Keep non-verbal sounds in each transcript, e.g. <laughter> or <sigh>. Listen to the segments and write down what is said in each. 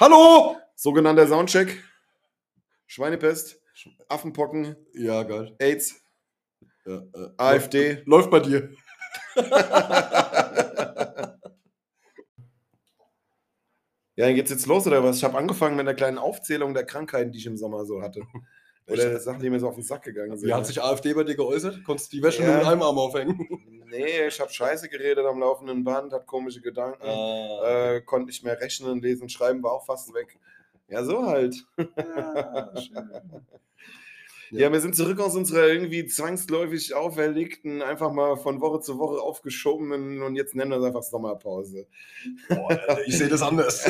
Hallo! Sogenannter Soundcheck. Schweinepest, Affenpocken, Ja, geil. AIDS, Ja, äh, AfD. Läuft bei dir. <laughs> Ja, dann geht's jetzt los oder was? Ich habe angefangen mit einer kleinen Aufzählung der Krankheiten, die ich im Sommer so hatte. Oder Sachen, die mir so auf den Sack gegangen sind. Wie hat sich AfD bei dir geäußert? Konntest du die Wäsche Ja. nur mit einem Arm aufhängen? <laughs> Nee, ich habe Scheiße geredet am laufenden Band, hat komische Gedanken, Ah. äh, konnte nicht mehr rechnen, lesen, schreiben war auch fast weg. Ja, so halt. Ja. <laughs> Ja, wir sind zurück aus unserer irgendwie zwangsläufig auferlegten, einfach mal von Woche zu Woche aufgeschobenen und jetzt nennen wir es einfach Sommerpause. Boah, ich sehe das anders. <laughs>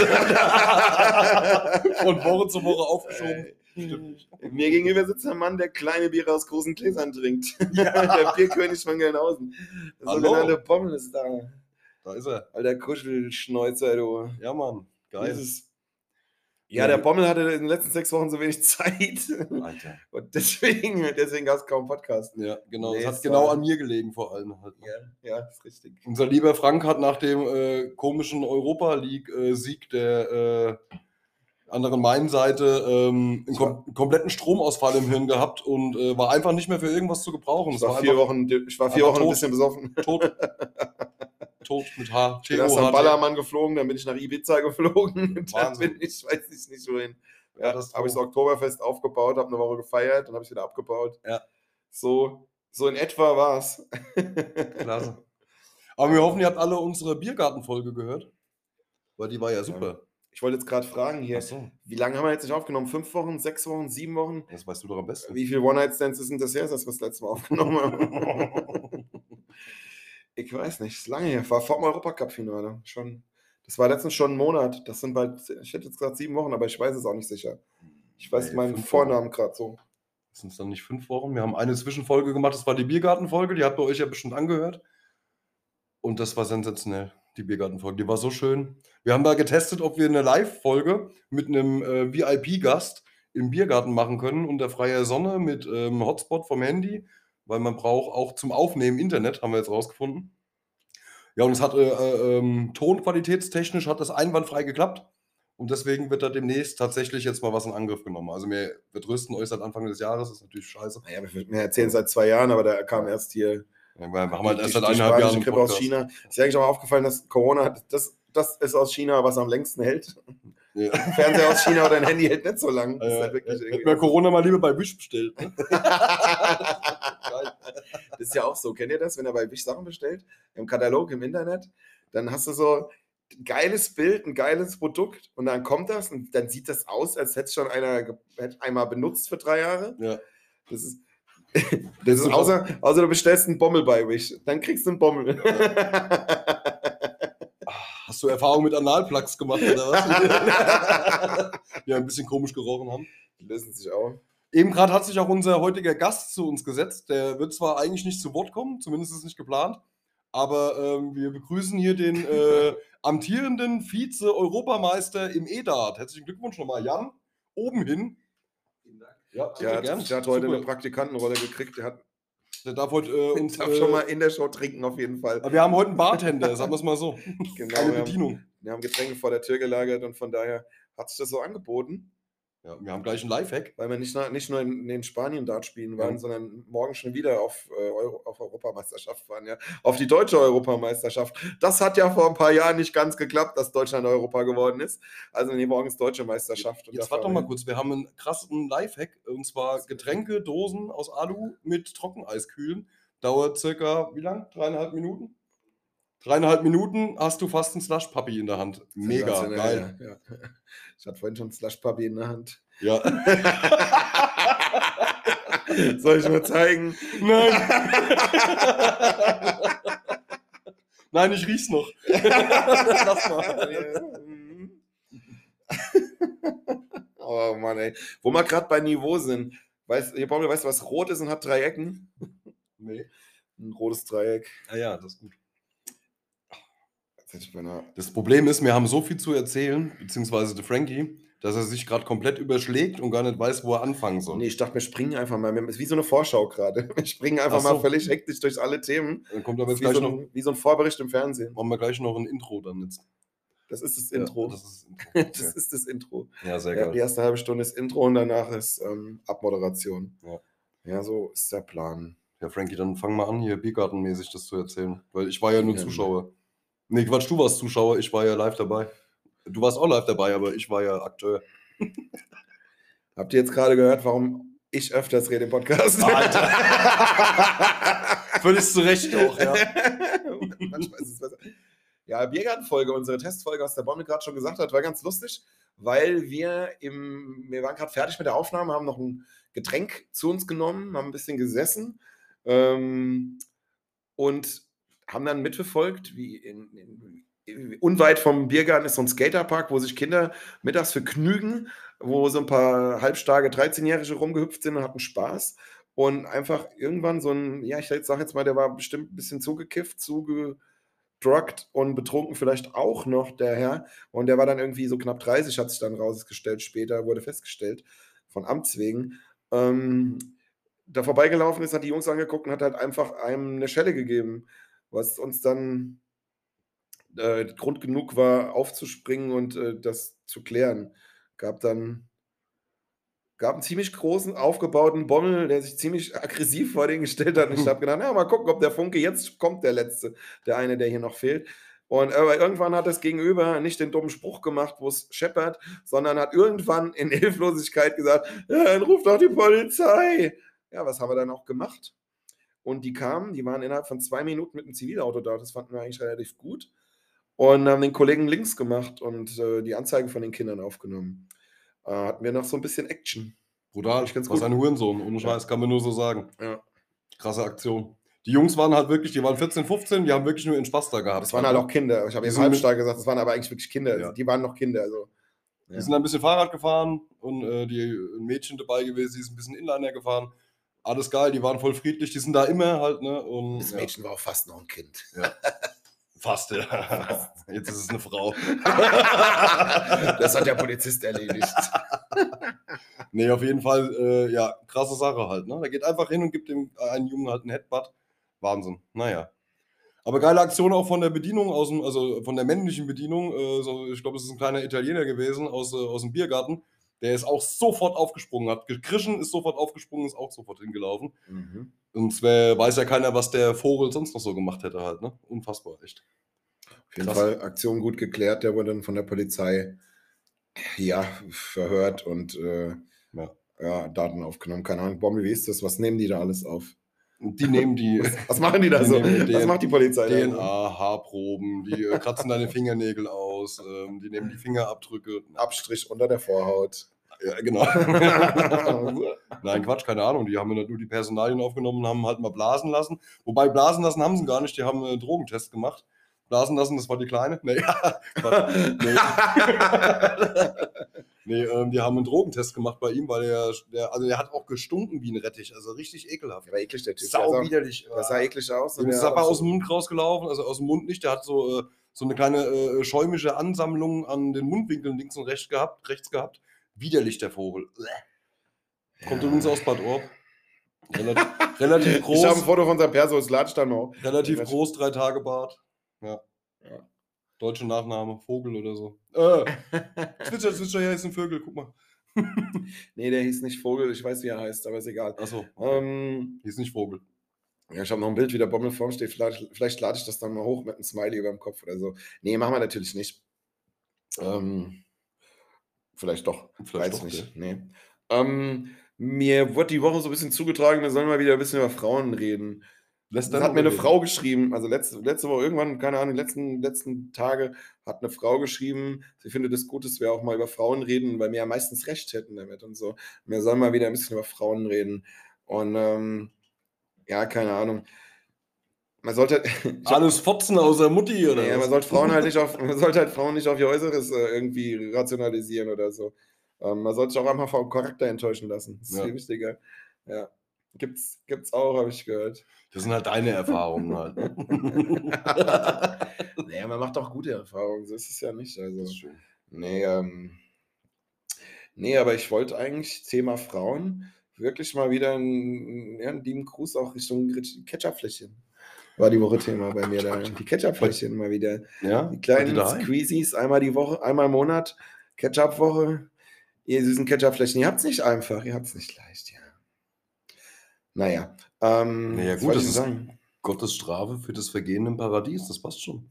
Von Woche zu Woche aufgeschoben. Stimmt. Mir gegenüber sitzt ein Mann, der kleine Biere aus großen Gläsern trinkt. <laughs> der Bierkönig von Gelnhausen. Der Hallo. sogenannte Bommel ist da. Da ist er. Alter Kuschelschneuzer, du. Ja, Mann. Geil. Dieses- Ja, der Bommel hatte in den letzten sechs Wochen so wenig <laughs> Zeit. Alter. Und deswegen, deswegen gab es kaum Podcast. Ja, genau. Nee, das hat es genau an mir gelegen, vor allem. Halt. Ja, ja, ist richtig. Unser lieber Frank hat nach dem äh, komischen Europa League-Sieg der äh, anderen Main-Seite ähm, einen kom kompletten Stromausfall im Hirn gehabt und äh, war einfach nicht mehr für irgendwas zu gebrauchen. Ich Es war vier Wochen, ich war vier Wochen ein tot. bisschen besoffen. tot. tot mit H. Ich bin erst am Ballermann geflogen, dann bin ich nach Ibiza geflogen. <laughs> Dann bin ich, weiß ich nicht wohin. Ja, Ja, das habe ich das. Oktoberfest aufgebaut, habe eine Woche gefeiert, dann habe ich wieder abgebaut. Ja. So, so in etwa war es. <laughs> Klasse. Aber wir hoffen, ihr habt alle unsere Biergarten-Folge gehört. Weil die war ja super. Ich wollte jetzt gerade fragen hier, so, wie lange haben wir jetzt nicht aufgenommen? Fünf Wochen, sechs Wochen, sieben Wochen? das weißt du doch am besten. Wie viele One-Night-Stands sind das her, dass wir das letzte Mal aufgenommen haben? <laughs> ich weiß nicht, ist lange her. War vor dem Europacup-Finale. Schon. Das war letztens schon ein Monat. Das sind bald, ich hätte jetzt gerade sieben Wochen, aber ich weiß es auch nicht sicher. Ich weiß Nee, meinen Vornamen gerade so. Sind es dann nicht fünf Wochen? Wir haben eine Zwischenfolge gemacht, das war die Biergartenfolge, die habt ihr euch ja bestimmt angehört. Und das war sensationell, die Biergartenfolge. Die war so schön. Wir haben da getestet, ob wir eine Live-Folge mit einem äh, VIP-Gast im Biergarten machen können, unter freier Sonne mit ähm, Hotspot vom Handy, weil man braucht auch zum Aufnehmen Internet, haben wir jetzt rausgefunden. Ja, und es hat äh, äh, ähm, tonqualitätstechnisch hat das einwandfrei geklappt. Und deswegen wird da demnächst tatsächlich jetzt mal was in Angriff genommen. Also wir, wir trösten euch seit Anfang des Jahres, ist natürlich scheiße. Naja, wir, wir erzählen seit zwei Jahren, aber da kam erst hier Ja, wir haben halt die- erst seit eineinhalb Jahren Grippe aus. China. Ist ja eigentlich auch mal aufgefallen, dass Corona, das, das ist aus China, was am längsten hält. Ja. <laughs> Fernseher aus China oder ein Handy hält nicht so lang. Das halt wirklich hätten irgendwie- wir Corona mal lieber bei Wish bestellt. Ne? <laughs> Das ist ja auch so. Kennt ihr das, wenn ihr bei Wish Sachen bestellt? Im Katalog, im Internet? Dann hast du so ein geiles Bild, ein geiles Produkt und dann kommt das und dann sieht das aus, als hätte es schon einer hätte einmal benutzt für drei Jahre. Ja. Das ist. Das ist außer, außer du bestellst einen Bommel bei Wish. Dann kriegst du einen Bommel. <laughs> Hast du Erfahrung mit Analplugs gemacht oder was? <laughs> Die ein bisschen komisch gerochen haben. Die lösen sich auch. Eben gerade hat sich auch unser heutiger Gast zu uns gesetzt. Der wird zwar eigentlich nicht zu Wort kommen, zumindest ist es nicht geplant, aber ähm, wir begrüßen hier den äh, <laughs> amtierenden Vize-Europameister im E-Dart. Herzlichen Glückwunsch nochmal, Jan. Oben hin. Ja, Der hat, der hat heute Super. eine Praktikantenrolle gekriegt. Der hat, Der darf heute äh, uns. darf äh, schon mal in der Show trinken, auf jeden Fall. aber wir haben heute einen Bartender, sagen wir es mal so. <laughs> Genau, Eine wir haben- Bedienung. Wir haben Getränke vor der Tür gelagert und von daher hat sich das so angeboten, Ja, wir haben gleich einen Lifehack. weil wir nicht, nicht nur in, in Spanien Dart spielen waren, Ja. sondern morgen schon wieder auf, äh, Euro, auf Europameisterschaft waren, ja. Auf die deutsche Europameisterschaft. Das hat ja vor ein paar Jahren nicht ganz geklappt, dass Deutschland Europa geworden ist. Also nee, morgen ist deutsche Meisterschaft. Jetzt da warte doch mal kurz. Wir haben einen krassen Lifehack und zwar Getränke, Dosen aus Alu mit Trockeneiskühlen. Dauert circa, wie lang? Dreieinhalb Minuten? Dreieinhalb Minuten hast du fast einen Slush Puppy in der Hand. Mega geil. Ja, ja. <laughs> Ich hatte vorhin schon Slush Puppy in der Hand. Ja. <laughs> Soll ich mal zeigen? Nein. <laughs> Nein, ich riech's noch. Lass mal. oh Mann, ey. Wo wir gerade bei Niveau sind. Weißt, ihr Bommel, weißt du, was rot ist und hat drei Ecken? Nee. Ein rotes Dreieck. Ah ja, das ist gut. Jetzt hätte ich beinahe- Das Problem ist, wir haben so viel zu erzählen, beziehungsweise der Frankie, dass er sich gerade komplett überschlägt und gar nicht weiß, wo er anfangen soll. Nee, ich dachte, wir springen einfach mal. Wir- ist wie so eine Vorschau gerade. <laughs> Wir springen einfach Ach so. mal völlig hektisch durch alle Themen. Dann kommt aber jetzt gleich so noch, ein, wie so ein Vorbericht im Fernsehen. machen wir gleich noch ein Intro dann jetzt. Das ist das Ja, Intro. das ist das <laughs> Intro. Das ist das Intro. Ja, sehr Ja, geil. die erste halbe Stunde ist Intro und danach ist ähm, Abmoderation. Ja. Ja, so ist der Plan. Ja, Frankie, dann fang mal an, hier Biergartenmäßig das zu erzählen. Weil ich war ja nur Ja. Zuschauer. Nee, Quatsch, du warst Zuschauer, ich war ja live dabei. Du warst auch live dabei, aber ich war ja Akteur. <laughs> Habt ihr jetzt gerade gehört, warum ich öfters rede im Podcast? Alter. <laughs> Völlig zu Recht auch, ja. <laughs> Manchmal ist es besser. Ja, Biergartenfolge, unsere Testfolge, was der Bommel gerade schon gesagt hat, war ganz lustig, weil wir im, wir waren gerade fertig mit der Aufnahme, haben noch ein Getränk zu uns genommen, haben ein bisschen gesessen ähm, und haben dann mitverfolgt, wie in, in, unweit vom Biergarten ist so ein Skaterpark, wo sich Kinder mittags vergnügen, wo so ein paar halbstarke 13-Jährige rumgehüpft sind und hatten Spaß. Und einfach irgendwann so ein, ja, ich sag jetzt mal, der war bestimmt ein bisschen zugekifft, zugedruckt und betrunken vielleicht auch noch, der Herr. Und der war dann irgendwie so knapp 30, hat sich dann rausgestellt, später wurde festgestellt, von Amts wegen. Ähm, da vorbeigelaufen ist, hat die Jungs angeguckt und hat halt einfach einem eine Schelle gegeben, was uns dann äh, Grund genug war, aufzuspringen und äh, das zu klären. Gab dann gab einen ziemlich großen, aufgebauten Bommel, der sich ziemlich aggressiv vor den gestellt hat. Und ich <laughs> habe gedacht, na, mal gucken, ob der Funke jetzt kommt, der letzte, der eine, der hier noch fehlt. Und aber irgendwann hat das Gegenüber nicht den dummen Spruch gemacht, wo es scheppert, sondern hat irgendwann in Hilflosigkeit gesagt, ja, dann ruft doch die Polizei. Ja, was haben wir dann auch gemacht? Und die kamen, die waren innerhalb von zwei Minuten mit einem Zivilauto da. Das fanden wir eigentlich relativ gut. Und haben den Kollegen links gemacht und äh, die Anzeige von den Kindern aufgenommen. Äh, hatten wir noch so ein bisschen Action. Brutal. Ich ganz Was gut. ein Hurensohn. Ohne Ja. Scheiß, kann man nur so sagen. Ja. Krasse Aktion. Die Jungs waren halt wirklich, die waren 14, 15, die haben wirklich nur ihren Spaß da gehabt. Das waren halt auch Kinder. Ich habe jetzt sind halbstark gesagt, das waren aber eigentlich wirklich Kinder. Ja. Die waren noch Kinder. Also, Die sind ein bisschen Fahrrad gefahren und äh, die ein Mädchen dabei gewesen, die ist ein bisschen Inliner gefahren. Alles geil, die waren voll friedlich, die sind da immer halt, ne? Und, das ja, Mädchen war auch fast noch ein Kind. fast, ja. Jetzt ist es eine Frau. <laughs> Das hat der Polizist erledigt. <laughs> Nee, auf jeden Fall, äh, ja, krasse Sache halt, ne? Der geht einfach hin und gibt dem äh, einen Jungen halt einen Headbutt. Wahnsinn. Naja. Aber geile Aktion auch von der Bedienung, aus dem, also von der männlichen Bedienung. Äh, so, ich glaube, es ist ein kleiner Italiener gewesen aus, äh, aus dem Biergarten. Der ist auch sofort aufgesprungen, hat gekrischen, ist sofort aufgesprungen, ist auch sofort hingelaufen. Mhm. Und wär, weiß ja keiner, was der Vogel sonst noch so gemacht hätte halt, ne? Unfassbar, echt. Auf jeden Krass. Fall Aktion gut geklärt. Der wurde dann von der Polizei ja, verhört und äh, Ja. ja, Daten aufgenommen. Keine Ahnung, Bombe, wie ist das? Was nehmen die da alles auf? Die nehmen die <laughs> Was machen die da Die so? nehmen Was DNA macht die Polizei da? DNA, Haarproben, die äh, kratzen deine <laughs> Fingernägel aus, ähm, die nehmen die Fingerabdrücke. Abstrich unter der Vorhaut. Ja, genau. <laughs> Nein, Quatsch, keine Ahnung. Die haben nur die Personalien aufgenommen und haben halt mal blasen lassen. Wobei blasen lassen haben sie gar nicht, die haben einen Drogentest gemacht. Blasen lassen, das war die Kleine. Nee, <laughs> nee. <laughs> nee ähm, die haben einen Drogentest gemacht bei ihm, weil er, der, also der hat auch gestunken wie ein Rettich, also richtig ekelhaft. Der war eklig, der Typ. Sau der sah, widerlich. der sah eklig aus. Und ist der aber aus dem Mund rausgelaufen, also aus dem Mund nicht. Der hat so, äh, so eine kleine äh, schäumische Ansammlung an den Mundwinkeln links und rechts gehabt. Rechts gehabt. Widerlich der Vogel. Uäh. Kommt übrigens aus Bad Orb. Relativ, relativ <laughs> Ich habe ein groß. Foto von seinem Perso, es latscht dann noch. Relativ Was? groß, drei Tage Bart. Ja. Ja. Deutsche Nachname, Vogel oder so. <laughs> Äh, Zwitscher, Zwitscher, hier ist ein Vögel, guck mal. <laughs> Nee, der hieß nicht Vogel, ich weiß, wie er heißt, aber ist egal. Achso, Ähm, ist nicht Vogel. ja, ich habe noch ein Bild, wie der Bommel vorm steht. Vielleicht, vielleicht lade ich das dann mal hoch mit einem Smiley über dem Kopf oder so. Nee, machen wir natürlich nicht. Ähm, vielleicht doch. Vielleicht weiß doch, nicht. Nee. Ähm, mir wurde die Woche so ein bisschen zugetragen, wir sollen mal wieder ein bisschen über Frauen reden. Das hat mir eine reden. Frau geschrieben, also letzte, letzte Woche irgendwann, keine Ahnung, die letzten, letzten Tage hat eine Frau geschrieben, sie findet es gut, dass wir auch mal über Frauen reden, weil wir ja meistens recht hätten damit und so. Wir sollen mal wieder ein bisschen über Frauen reden. Und ähm, ja, keine Ahnung. Man sollte. <laughs> Alles Fotzen außer Mutti, oder? Nee, man sollte Frauen halt nicht auf, man sollte halt Frauen nicht auf ihr Äußeres äh, irgendwie rationalisieren oder so. Ähm, man sollte sich auch einfach vom Charakter enttäuschen lassen. Das ist Ja. viel wichtiger. Ja. Gibt's, gibt's auch, habe ich gehört. Das sind halt deine Erfahrungen halt. Ne? <laughs> naja, man macht auch gute Erfahrungen, so ist es ja nicht. Also, Das ist schön. nee, ähm, nee, aber ich wollte eigentlich Thema Frauen wirklich mal wieder einen, ja, einen lieben Gruß auch Richtung Ketchupfläschchen. War die Woche Thema bei mir da. Die Ketchup-Fläschchen mal wieder. Ja? Die kleinen? Squeezies einmal die Woche, einmal im Monat. Ketchup-Woche. Ihr süßen Ketchup-Fläschchen, ihr habt es nicht einfach, ihr habt es nicht leicht, ja. Naja. Ähm, Naja, gut, das ich ist sagen? Gottes Strafe für das Vergehen im Paradies. Das passt schon.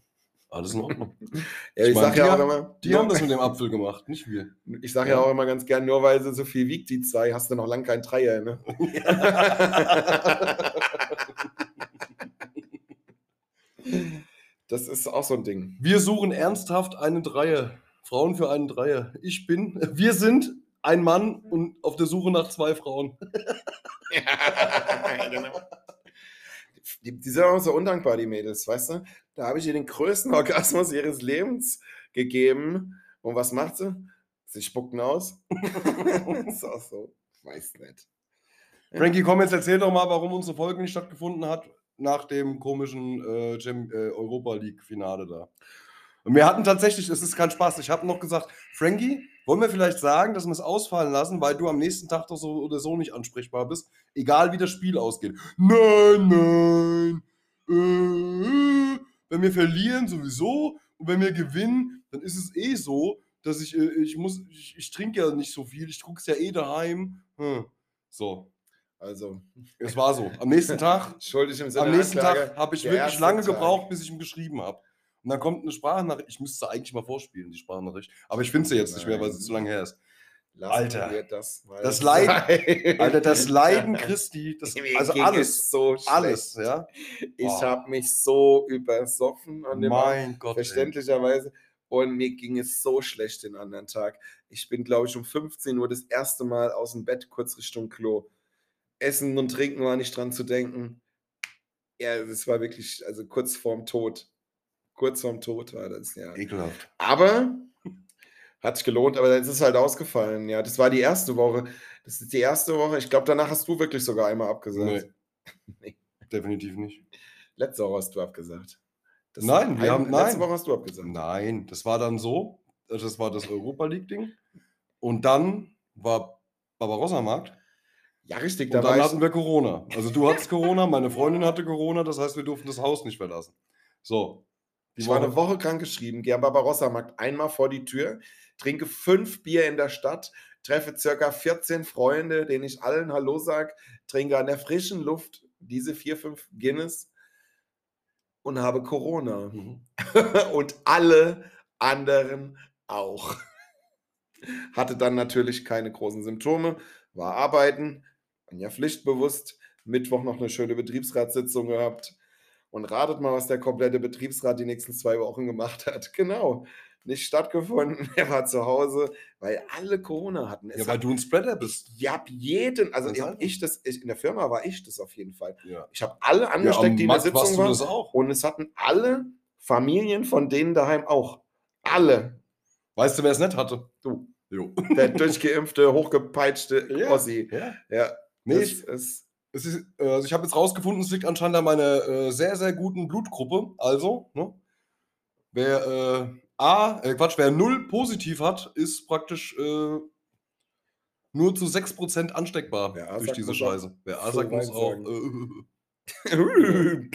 Alles in Ordnung. <laughs> Ja, ich meine, sage ja die auch haben- immer, Die nur- haben das mit dem Apfel gemacht, nicht wir. ich sage ja Ja. auch immer ganz gern, nur weil sie so viel wiegt, die zwei, hast du noch lange kein Dreier, ne? <laughs> <laughs> Das ist auch so ein Ding. Wir suchen ernsthaft einen Dreier. Frauen für einen Dreier. Ich bin, <laughs> wir sind ein Mann und auf der Suche nach zwei Frauen. <laughs> <laughs> genau. Die, die sind auch so undankbar, die Mädels, weißt du? Da habe ich ihr den größten Orgasmus ihres Lebens gegeben. Und was macht sie? Sie spuckten aus. ist auch so. Weiß nicht. Frankie, komm, jetzt erzähl doch mal, warum unsere Folge nicht stattgefunden hat nach dem komischen äh, äh, Europa League-Finale da. Und wir hatten tatsächlich, es ist kein Spaß, ich habe noch gesagt, Frankie, wollen wir vielleicht sagen, dass wir es ausfallen lassen, weil du am nächsten Tag doch so oder so nicht ansprechbar bist, egal wie das Spiel ausgeht. Nein, nein. Äh, wenn wir verlieren, sowieso. Und wenn wir gewinnen, dann ist es eh so, dass ich, äh, ich muss, ich, ich trinke ja nicht so viel, ich guck's ja eh daheim. Hm. So, Also, es war so. Am nächsten <laughs> Tag, schuldig im Sinne am nächsten Anklage, Tag habe ich wirklich lange Tag. gebraucht, bis ich ihm geschrieben habe. Und dann kommt eine Sprachnachricht. Ich müsste eigentlich mal vorspielen, die Sprachnachricht. Aber ich finde sie jetzt nicht mehr, weil sie zu lange her ist. Lassen Alter. das, Das Leiden-. Alter, das Leiden Christi, das, also alles, es so alles, ja. Ich Boah. habe mich so übersoffen an dem Abend. Mein Gott. ey. verständlicherweise. Und mir ging es so schlecht den anderen Tag. Ich bin, glaube ich, um 15 Uhr das erste Mal aus dem Bett kurz Richtung Klo. Essen und Trinken war nicht dran zu denken. Ja, es war wirklich, also kurz vorm Tod. Kurz vorm Tod war das, ja. Ekelhaft. Aber hat sich gelohnt, aber es ist halt ausgefallen. Ja, das war die erste Woche. Das ist die erste Woche. Ich glaube, danach hast du wirklich sogar einmal abgesagt. <laughs> Nee. Definitiv nicht. Letzte Woche hast du abgesagt. Das Nein, wir haben- Letzte nein. Woche hast du abgesagt. Nein, das war dann so. Das war das Europa League-Ding. Und dann war Barbarossa-Markt. Ja, richtig. Und Da war dann hatten wir Corona. Also du hattest Corona, meine Freundin hatte Corona, das heißt, wir durften das Haus nicht verlassen. So. Ich war eine Woche krank geschrieben, gehe am Barbarossa-Markt einmal vor die Tür, trinke fünf Bier in der Stadt, treffe circa 14 Freunde, denen ich allen Hallo sage, trinke an der frischen Luft diese vier, fünf Guinness und habe Corona. Mhm. <laughs> und alle anderen auch. Hatte dann natürlich keine großen Symptome, war arbeiten, bin ja pflichtbewusst, Mittwoch noch eine schöne Betriebsratssitzung gehabt. Und ratet mal, was der komplette Betriebsrat die nächsten zwei Wochen gemacht <laughs> hat. Genau, nicht stattgefunden. <laughs> Er war zu Hause, weil alle Corona hatten. Es Ja, weil hat, du ein Spreader bist. ja, ab jeden, also ich, einfach. ich das, ich, in der Firma war ich das auf jeden Fall. Ja. Ich habe alle Ja, angesteckt, am die in der Sitzung waren. Und es hatten alle Familien von denen daheim auch. Alle. Weißt du, wer es nicht hatte? Du. Jo. Der <laughs> durchgeimpfte, hochgepeitschte Ja. Ossi. Ja. Ja. Nee, ich, ist, es ist, äh, also ich habe jetzt rausgefunden, es liegt anscheinend an meiner äh, sehr, sehr guten Blutgruppe. Also, ne? Wer äh, A, äh, Quatsch, wer 0 positiv hat, ist praktisch äh, nur zu 6% ansteckbar Wer durch diese Scheiße. Wer A sagt, muss auch. Äh, <laughs> <laughs>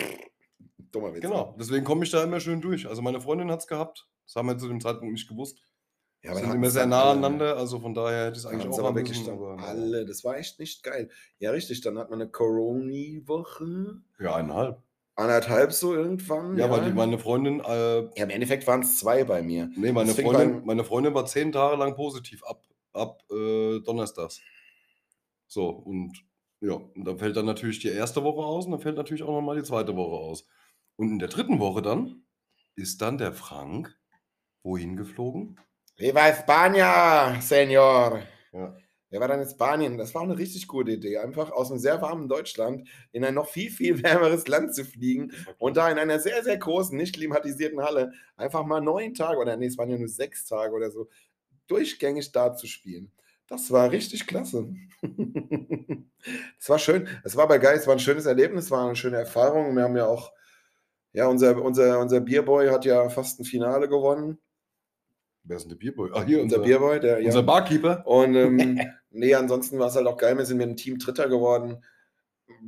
Dummer Witz. genau, deswegen komme ich da immer schön durch. Also meine Freundin hat es gehabt. Das haben wir zu dem Zeitpunkt nicht gewusst. Ja, aber sind immer sehr nah alle. aneinander, also von daher hätte ich es eigentlich hatten's auch aber wirklich müssen. Aber, alle. Das war echt nicht geil. Ja, richtig. Dann hat man eine Corona-Woche. Ja, eineinhalb. Anderthalb so irgendwann. Ja, weil die, meine Freundin, äh, ja, im Endeffekt waren es zwei bei mir. nee, meine Das Freundin, beim- meine Freundin war zehn Tage lang positiv ab, ab äh, Donnerstags. So, und ja, und dann fällt dann natürlich die erste Woche aus und dann fällt natürlich auch nochmal die zweite Woche aus. Und in der dritten Woche dann ist dann der Frank wohin geflogen? Viva España, Senor. Ja. Wir waren dann in Spanien. Das war eine richtig gute Idee. Einfach aus einem sehr warmen Deutschland in ein noch viel, viel <laughs> wärmeres Land zu fliegen und da in einer sehr, sehr großen, nicht klimatisierten Halle einfach mal neun Tage oder nee, es waren ja nur sechs Tage oder so, durchgängig da zu spielen. Das war richtig klasse. <laughs> Es war schön. Es war aber geil. Es war ein schönes Erlebnis, war eine schöne Erfahrung. Wir haben ja auch, ja, unser, unser, unser Bierboy hat ja fast ein Finale gewonnen. Wer ist denn der Bierboy? Ah, hier, Unser unser, Bierboy, der, ja. unser Barkeeper. Und ähm, <laughs> nee, ansonsten war es halt auch geil. Wir sind mit dem Team Dritter geworden.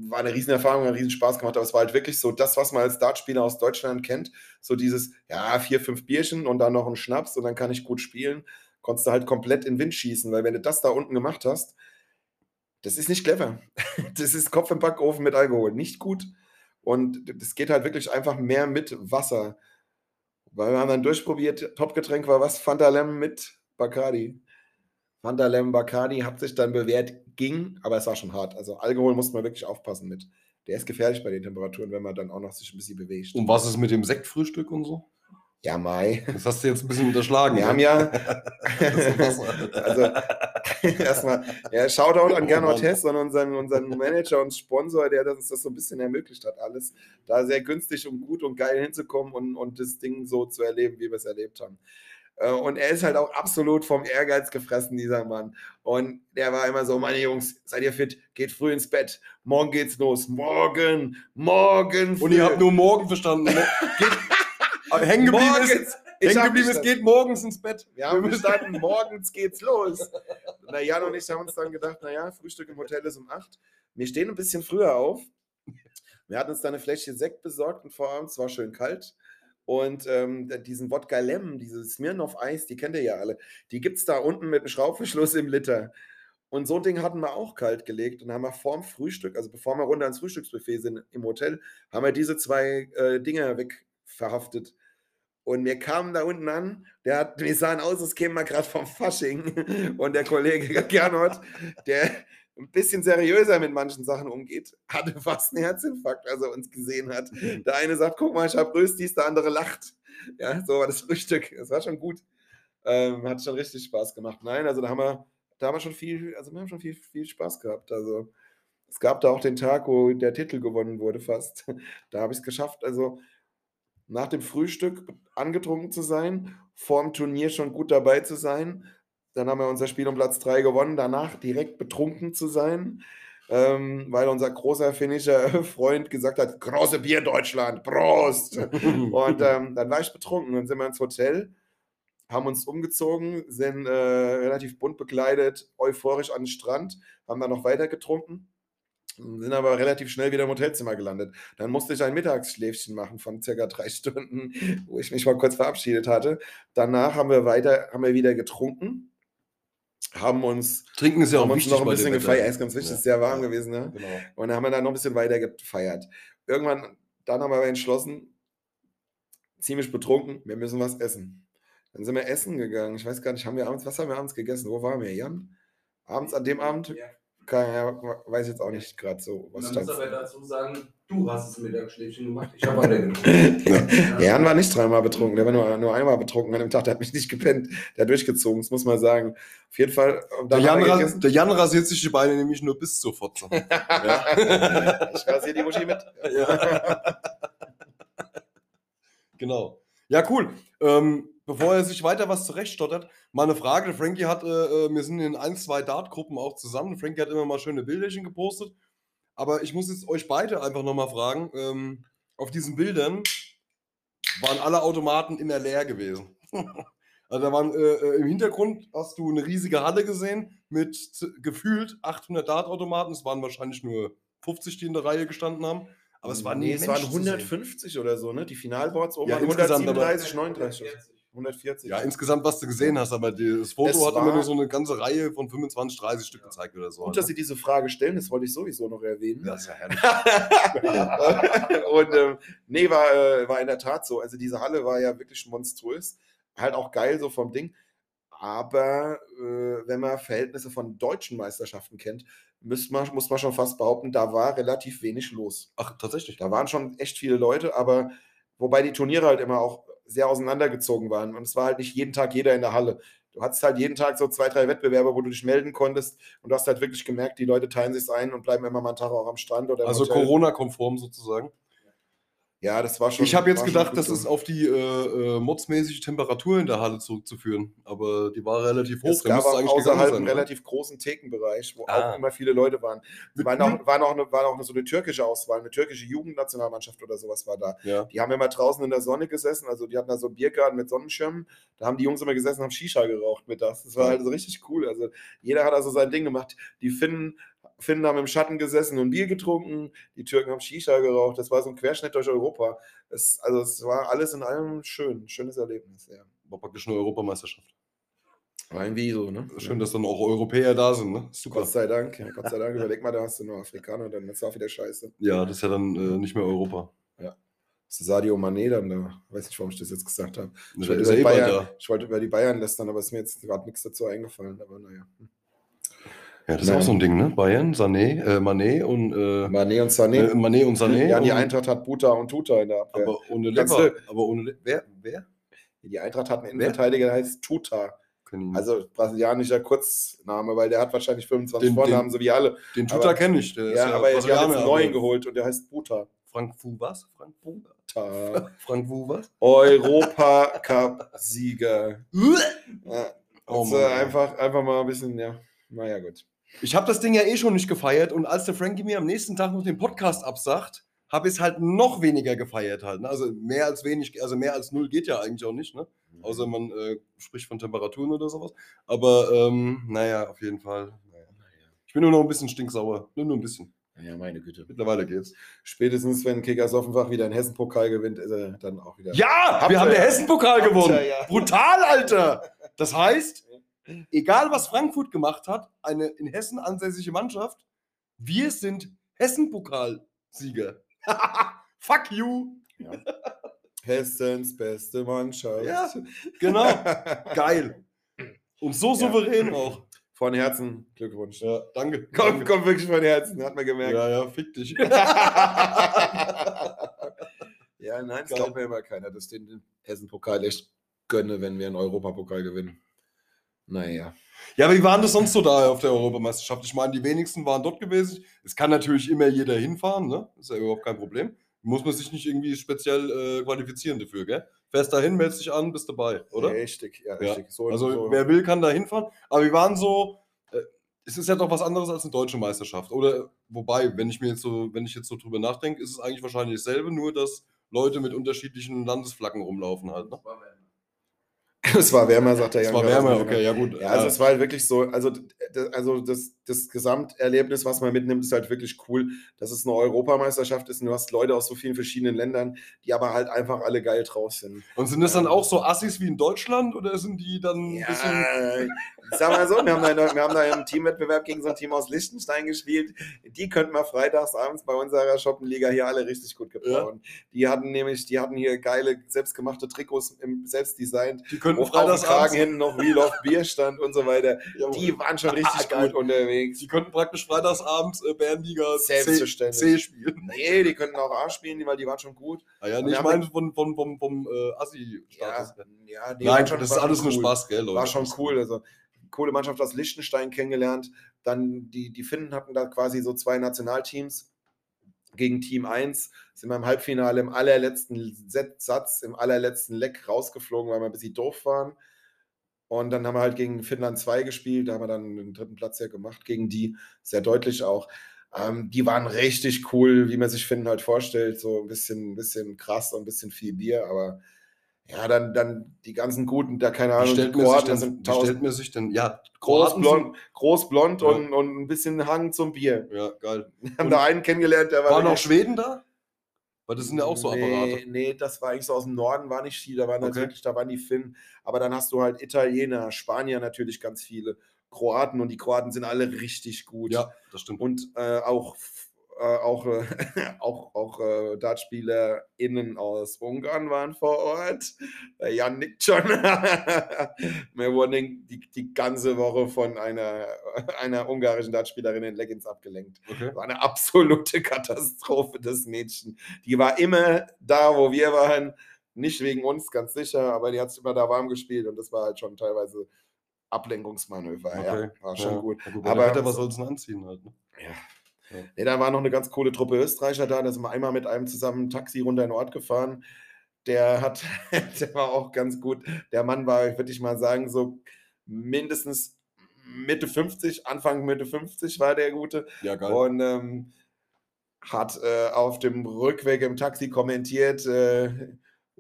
war eine Riesenerfahrung, hat riesen Spaß gemacht, aber es war halt wirklich so das, was man als Dartspieler aus Deutschland kennt. So dieses, ja, vier, fünf Bierchen und dann noch ein Schnaps und dann kann ich gut spielen. Konntest du halt komplett in den Wind schießen, weil wenn du das da unten gemacht hast, das ist nicht clever. <laughs> Das ist Kopf im Backofen mit Alkohol. Nicht gut. Und das geht halt wirklich einfach mehr mit Wasser. Weil wir haben dann durchprobiert, Topgetränk war was? Fanta Lem mit Bacardi. Fanta Lem Bacardi hat sich dann bewährt, ging, aber es war schon hart. Also Alkohol muss man wirklich aufpassen mit. Der ist gefährlich bei den Temperaturen, wenn man dann auch noch sich ein bisschen bewegt. Und was ist mit dem Sektfrühstück und so? Ja, Mai. Das hast du jetzt ein bisschen unterschlagen. Wir ne? haben ja, <laughs> <laughs> also <laughs> erstmal, ja, Shoutout an Oh Gernot. Hess und unseren, unseren Manager und Sponsor, der uns das so ein bisschen ermöglicht hat, alles da sehr günstig und gut und geil hinzukommen und, und das Ding so zu erleben, wie wir es erlebt haben. Äh, Und er ist halt auch absolut vom Ehrgeiz gefressen, dieser Mann. Und der war immer so, meine Jungs, seid ihr fit? Geht früh ins Bett. Morgen geht's los. Morgen, morgen Und ihr habt nur morgen verstanden. Ne? <laughs> Hängen geblieben ist. Ich hab geblieben verstanden. geht morgens ins Bett. Wir haben verstanden, morgens geht's los. Na, Jan und ich haben uns dann gedacht, naja, Frühstück im Hotel ist um 8. Wir stehen ein bisschen früher auf. Wir hatten uns dann eine Fläschchen Sekt besorgt und vor Abend, es war schön kalt. Und ähm, diesen Wodka Lem, dieses Smirnoff Eis, die kennt ihr ja alle, die gibt es da unten mit einem Schraubverschluss im Liter. Und so ein Ding hatten wir auch kalt gelegt und haben wir vorm Frühstück, also bevor wir runter ans Frühstücksbuffet sind im Hotel, haben wir diese zwei äh, Dinger wegverhaftet. Und wir kamen da unten an, der hat, wir sahen aus, als kämen wir gerade vom Fasching. <laughs> Und der Kollege <laughs> Gernot, der ein bisschen seriöser mit manchen Sachen umgeht, hatte fast einen Herzinfarkt, als er uns gesehen hat. Der eine sagt, guck mal, ich habe Röstis, der andere lacht. Ja, so war das <laughs> Frühstück. Das war schon gut. Ähm, hat schon richtig Spaß gemacht. Nein, also da haben wir, da haben wir schon viel, also wir haben schon viel, viel Spaß gehabt. Also es gab da auch den Tag, wo der Titel gewonnen wurde fast. Da habe ich es geschafft. Also nach dem Frühstück angetrunken zu sein, vorm Turnier schon gut dabei zu sein. Dann haben wir unser Spiel um Platz 3 gewonnen, danach direkt betrunken zu sein, ähm, weil unser großer finnischer <laughs> Freund gesagt hat, große Bier Deutschland, Prost! <laughs> Und ähm, dann war ich betrunken, dann sind wir ins Hotel, haben uns umgezogen, sind äh, relativ bunt bekleidet, euphorisch an den Strand, haben dann noch weiter getrunken, sind aber relativ schnell wieder im Hotelzimmer gelandet. Dann musste ich ein Mittagsschläfchen machen von circa drei <laughs> Stunden, wo ich mich mal kurz verabschiedet hatte. Danach haben wir weiter, haben wir wieder getrunken, haben uns, Trinken ist ja auch haben uns noch ein bisschen gefeiert. Ist ganz wichtig, Ja. ist sehr warm Ja. gewesen. Ne? Genau. Und dann haben wir dann noch ein bisschen weiter gefeiert. Irgendwann, dann haben wir aber entschlossen, ziemlich betrunken, wir müssen was essen. Dann sind wir essen gegangen. Ich weiß gar nicht, haben wir abends, was haben wir abends gegessen? Wo waren wir, Jan? Abends an dem Abend? Ja. Keine, ja, weiß jetzt auch nicht gerade so, was Man muss aber dazu sagen, du hast das Mittagsschläfchen gemacht. Ich habe. <laughs> Der Jan war nicht dreimal betrunken, der war nur, nur einmal betrunken an dem Tag, der hat mich nicht gepennt, der hat durchgezogen, das muss man sagen. Auf jeden Fall. und Der Jan, der Jan rasiert sich die Beine nämlich nur bis zur Fotze. <laughs> ja. Ich rasiere die Muschi mit. ja. <laughs> genau. Ja, cool. Ähm, bevor er sich weiter was zurechtstottert, mal eine Frage. Frankie hat, äh, äh, wir sind in ein, zwei Dart-Gruppen auch zusammen. Frankie hat immer mal schöne Bilderchen gepostet. Aber ich muss jetzt euch beide einfach nochmal fragen. Ähm, auf diesen Bildern waren alle Automaten immer leer gewesen. <laughs> Also da waren äh, äh, im Hintergrund hast du eine riesige Halle gesehen mit gefühlt 800 Dart-Automaten. Es waren wahrscheinlich nur 50, die in der Reihe gestanden haben. Aber es waren nee, es waren zu sehen. 150 oder so, ne? Die Finalboards oben Ja, waren insgesamt aber- 137, 39. 140. Ja, insgesamt, was du gesehen hast, aber das Foto Es hat immer nur so eine ganze Reihe von 25, 30 Stück gezeigt oder so. Gut, dass ne? Sie diese Frage stellen, das wollte ich sowieso noch erwähnen. das ist ja herrlich. <laughs> und ähm, nee, war, äh, war in der Tat so. Also diese Halle war ja wirklich monströs. Halt auch geil so vom Ding. Aber äh, wenn man Verhältnisse von deutschen Meisterschaften kennt, müsst man, muss man schon fast behaupten, da war relativ wenig los. Ach, tatsächlich. Da waren schon echt viele Leute, aber wobei die Turniere halt immer auch sehr auseinandergezogen waren. Und es war halt nicht jeden Tag jeder in der Halle. Du hattest halt jeden Tag so zwei, drei Wettbewerbe, wo du dich melden konntest und du hast halt wirklich gemerkt, die Leute teilen sich ein und bleiben immer mal einen Tag auch am Strand oder Also. Corona-konform sozusagen. Ja, das war schon. Ich habe jetzt war gedacht, das ist auf die äh, äh, modsmäßige Temperatur in der Halle zurückzuführen. Aber die war relativ hoch. Es gab auch außerhalb einen relativ großen Thekenbereich, wo Ah. auch immer viele Leute waren. Es Mit war Kühl- auch, war, noch eine, war auch eine, so eine türkische Auswahl, eine türkische Jugendnationalmannschaft oder sowas war da. Ja. Die haben immer draußen in der Sonne gesessen, also die hatten da so einen Biergarten mit Sonnenschirmen. Da haben die Jungs immer gesessen und haben Shisha geraucht mittags. Das war Ja. halt so richtig cool. Also jeder hat also sein Ding gemacht. Die Finnen Finnen haben im Schatten gesessen und Bier getrunken, die Türken haben Shisha geraucht. Das war so ein Querschnitt durch Europa. Es, also es war alles in allem schön, schönes Erlebnis. Ja. War praktisch eine Europameisterschaft. War irgendwie so, ne? Schön, dass dann auch Europäer da sind, ne? Super. Gott sei Dank, ja, Gott sei Dank. Überleg mal, da hast du nur Afrikaner, dann ist auch wieder scheiße. Ja, das ist ja dann äh, nicht mehr Europa. Das ist Sadio Mané dann da. Weiß nicht, warum ich das jetzt gesagt habe. Ich Der wollte, über ja die eh Bayern, ich wollte über die Bayern lästern, aber es ist mir jetzt gerade nichts dazu eingefallen. Aber naja. Ja, das ist Nein. auch so ein Ding, ne? Bayern, Sané, äh, Mané und äh, Mané und Sané. äh, Mané und Sané. ja, die Eintracht hat Buta und Tuta in der Abwehr. aber ohne Lever. Aber ohne Le Wer? Wer? die Eintracht hat einen Innenverteidiger, der heißt Tuta. Also brasilianischer Kurzname, weil der hat wahrscheinlich 25 Den- Vornamen, den- so wie alle. Den Tuta kenne ich. Der ist Ja, aber die haben jetzt einen neuen geholt und der heißt Buta. Frank Fu was? Frank Fu? <laughs> Frank Fu was? Europa-Cup-Sieger. Ja, Oh also Mann. einfach, einfach mal ein bisschen, ja. Naja, gut. Ich habe das Ding ja eh schon nicht gefeiert und als der Frankie mir am nächsten Tag noch den Podcast absagt, habe ich es halt noch weniger gefeiert halt. Ne? Also mehr als wenig, also mehr als null geht ja eigentlich auch nicht, ne? Außer man äh, spricht von Temperaturen oder sowas. Aber ähm, naja, auf jeden Fall. Naja. Ich bin nur noch ein bisschen stinksauer. Nur, nur ein bisschen. Naja, meine Güte. Mittlerweile geht's. Spätestens, wenn Kickers Offenbach wieder einen Hessen-Pokal gewinnt, ist er dann auch wieder. Ja, wir haben den Hessen-Pokal gewonnen. ja. Brutal, Alter. Das heißt, egal was Frankfurt gemacht hat, eine in Hessen ansässige Mannschaft, wir sind Hessen-Pokalsieger. <laughs> Fuck you. Ja. Hessens beste Mannschaft. Ja, genau. <laughs> Geil. Und so Ja. souverän auch. Von Herzen Glückwunsch. Ja, danke. Kommt, danke. kommt wirklich von Herzen, hat man gemerkt. Ja, ja, fick dich. <laughs> ja, nein, das glaubt mir immer keiner, dass ich den Hessen-Pokal echt gönne, wenn wir einen Europapokal gewinnen. Naja. Ja, aber wie waren das sonst so da auf der Europameisterschaft? Ich meine, die wenigsten waren dort gewesen. Es kann natürlich immer jeder hinfahren, ne? Ist ja überhaupt kein Problem. Muss man sich nicht irgendwie speziell äh, qualifizieren dafür, gell? Fährst dahin, meldest dich an, bist dabei, oder? Richtig, ja, Ja. richtig. So, Also so. wer will, kann da hinfahren. Aber wir waren so, äh, es ist ja doch was anderes als eine deutsche Meisterschaft. Oder wobei, wenn ich mir jetzt so, wenn ich jetzt so drüber nachdenke, ist es eigentlich wahrscheinlich dasselbe, nur dass Leute mit unterschiedlichen Landesflaggen rumlaufen halt. Ne? <laughs> es war wärmer, sagt der Es war Jan wärmer, okay, ja gut. Ja, also es war halt wirklich so, also, also das, das Gesamterlebnis, was man mitnimmt, ist halt wirklich cool, dass es eine Europameisterschaft ist und du hast Leute aus so vielen verschiedenen Ländern, die aber halt einfach alle geil drauf sind. Und sind das dann auch so Assis wie in Deutschland oder sind die dann ein bisschen. Ja, ich sag mal so, wir haben, da, wir haben da im Teamwettbewerb gegen so ein Team aus Liechtenstein gespielt. Die könnten wir freitags abends bei unserer Shoppenliga hier alle richtig gut gebrauchen. Die hatten nämlich, die hatten hier geile, selbstgemachte Trikots im, selbst designt. Die könnten Wo freitags Kragen hinten noch Real of Beer stand und so weiter. Die waren schon richtig Geil. gut unterwegs. Die könnten praktisch freitagsabends äh, Bärenliga C. C spielen. Nee, die könnten auch A spielen, weil die waren schon gut. Ah ja, nee, ich meine von, von, vom, vom äh, Ja, Assi-Status. ja die Nein, waren schon- das ist alles schon nur cool. Spaß, gell, Leute. War schon cool. Also, coole Mannschaft aus Liechtenstein kennengelernt. Dann die, die Finnen hatten da quasi so zwei Nationalteams gegen Team 1. Sind wir im Halbfinale im allerletzten Satz, im allerletzten Leck rausgeflogen, weil wir ein bisschen doof waren. Und dann haben wir halt gegen Finnland 2 gespielt. Da haben wir dann den dritten Platz ja gemacht gegen die. Sehr deutlich auch. Ähm, die waren richtig cool, wie man sich Finnen halt vorstellt. So ein bisschen, ein bisschen krass und ein bisschen viel Bier. Aber ja, dann, dann die ganzen Guten, da keine Ahnung, die Kroaten denn, sind tausend stellt man sich denn, ja, groß Kroaten blond, groß blond Ja. und, und ein bisschen Hang zum Bier. Ja, geil. Wir <laughs> haben Und da einen kennengelernt, der war. Waren auch wirklich- Schweden da? Weil das sind ja auch so nee, Apparate. Nee, das war eigentlich so aus dem Norden, war nicht viel. Da waren Okay. wirklich, da waren die Finnen. Aber dann hast du halt Italiener, Spanier natürlich ganz viele, Kroaten und die Kroaten sind alle richtig gut. Ja, das stimmt. Und äh, auch, auch, äh, <laughs> auch, auch äh, DartspielerInnen aus Ungarn waren vor Ort. Der Jan nickt schon. <laughs> Wir wurden die, die ganze Woche von einer, <laughs> einer ungarischen Dartspielerin in Leggings abgelenkt. Okay. War eine absolute Katastrophe, das Mädchen. Die war immer da, wo wir waren. Nicht wegen uns, ganz sicher, aber die hat sich immer da warm gespielt und das war halt schon teilweise Ablenkungsmanöver. Ja, Okay. war schon ja. gut. Ja, gut Aber- aber was soll es denn anziehen halt? Ne? Ja. Ja. Nee, da war noch eine ganz coole Truppe Österreicher da. Da sind wir einmal mit einem zusammen ein Taxi runter in den Ort gefahren. Der hat, <laughs> der war auch ganz gut. Der Mann war, würde ich mal sagen, so mindestens Mitte 50, Anfang Mitte 50 war der Gute. Ja, geil. Und ähm, hat äh, auf dem Rückweg im Taxi kommentiert, äh,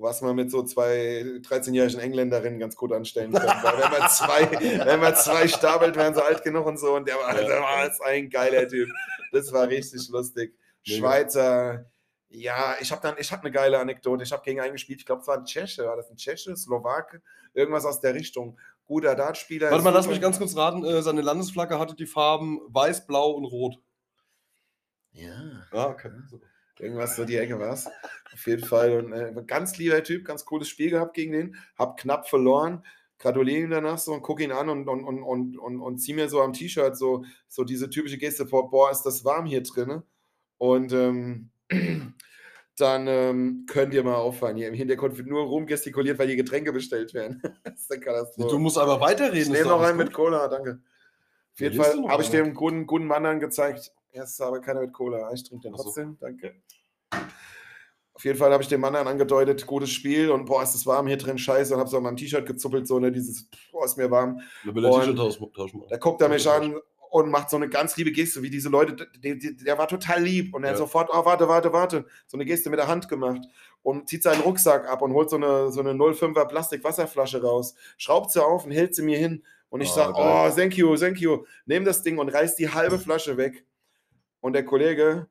was man mit so zwei 13-jährigen Engländerinnen ganz gut anstellen kann. Weil wenn man zwei, wenn man zwei stapelt, wären sie alt genug und so. Und der war, der war jetzt ein geiler Typ. Das war richtig lustig. Schweizer, ja, ich habe dann, ich habe eine geile Anekdote. Ich habe gegen einen gespielt, ich glaube, es war ein Tscheche, war das ein Tscheche, Slowake, irgendwas aus der Richtung. Guter Dartspieler. Warte mal, lass mich ganz kurz raten. Äh, seine Landesflagge hatte die Farben weiß, blau und rot. Ja. Ah, okay. Irgendwas so die Ecke war es. Auf jeden Fall. Und, äh, ganz lieber Typ, ganz cooles Spiel gehabt gegen den. Hab knapp verloren. Gratuliere ihm danach so und gucke ihn an und, und, und, und, und, und zieh mir so am T-Shirt so, so diese typische Geste vor, boah, ist das warm hier drin. Und ähm, <clears throat> dann ähm, könnt ihr mal aufhören. Hier im Hintergrund wird nur rumgestikuliert, weil hier Getränke bestellt werden. <laughs> das ist eine Katastrophe. Du musst aber weiterreden. Ich nehme noch einen mit. Cola, danke. Auf jeden Fall habe ich dem guten, guten Mann dann gezeigt. Erst ist aber keiner mit Cola. Ich trinke den Ach so. trotzdem, danke. Auf jeden Fall habe ich dem Mann dann angedeutet, gutes Spiel und boah, ist es warm hier drin, scheiße. Und habe so an meinem T-Shirt gezuppelt, so ne, dieses, boah, ist mir warm. Da will T-Shirt tauschen- tauschen. Da guckt er mich an und macht so eine ganz liebe Geste, wie diese Leute, der, der, der war total lieb und er hat Ja. sofort, oh, warte, warte, warte, so eine Geste mit der Hand gemacht und zieht seinen Rucksack ab und holt so eine, so eine 05er Plastikwasserflasche raus, schraubt sie auf und hält sie mir hin und ich Ah, sage, geil. oh, thank you, thank you, nehm das Ding und reiß die halbe Flasche weg und der Kollege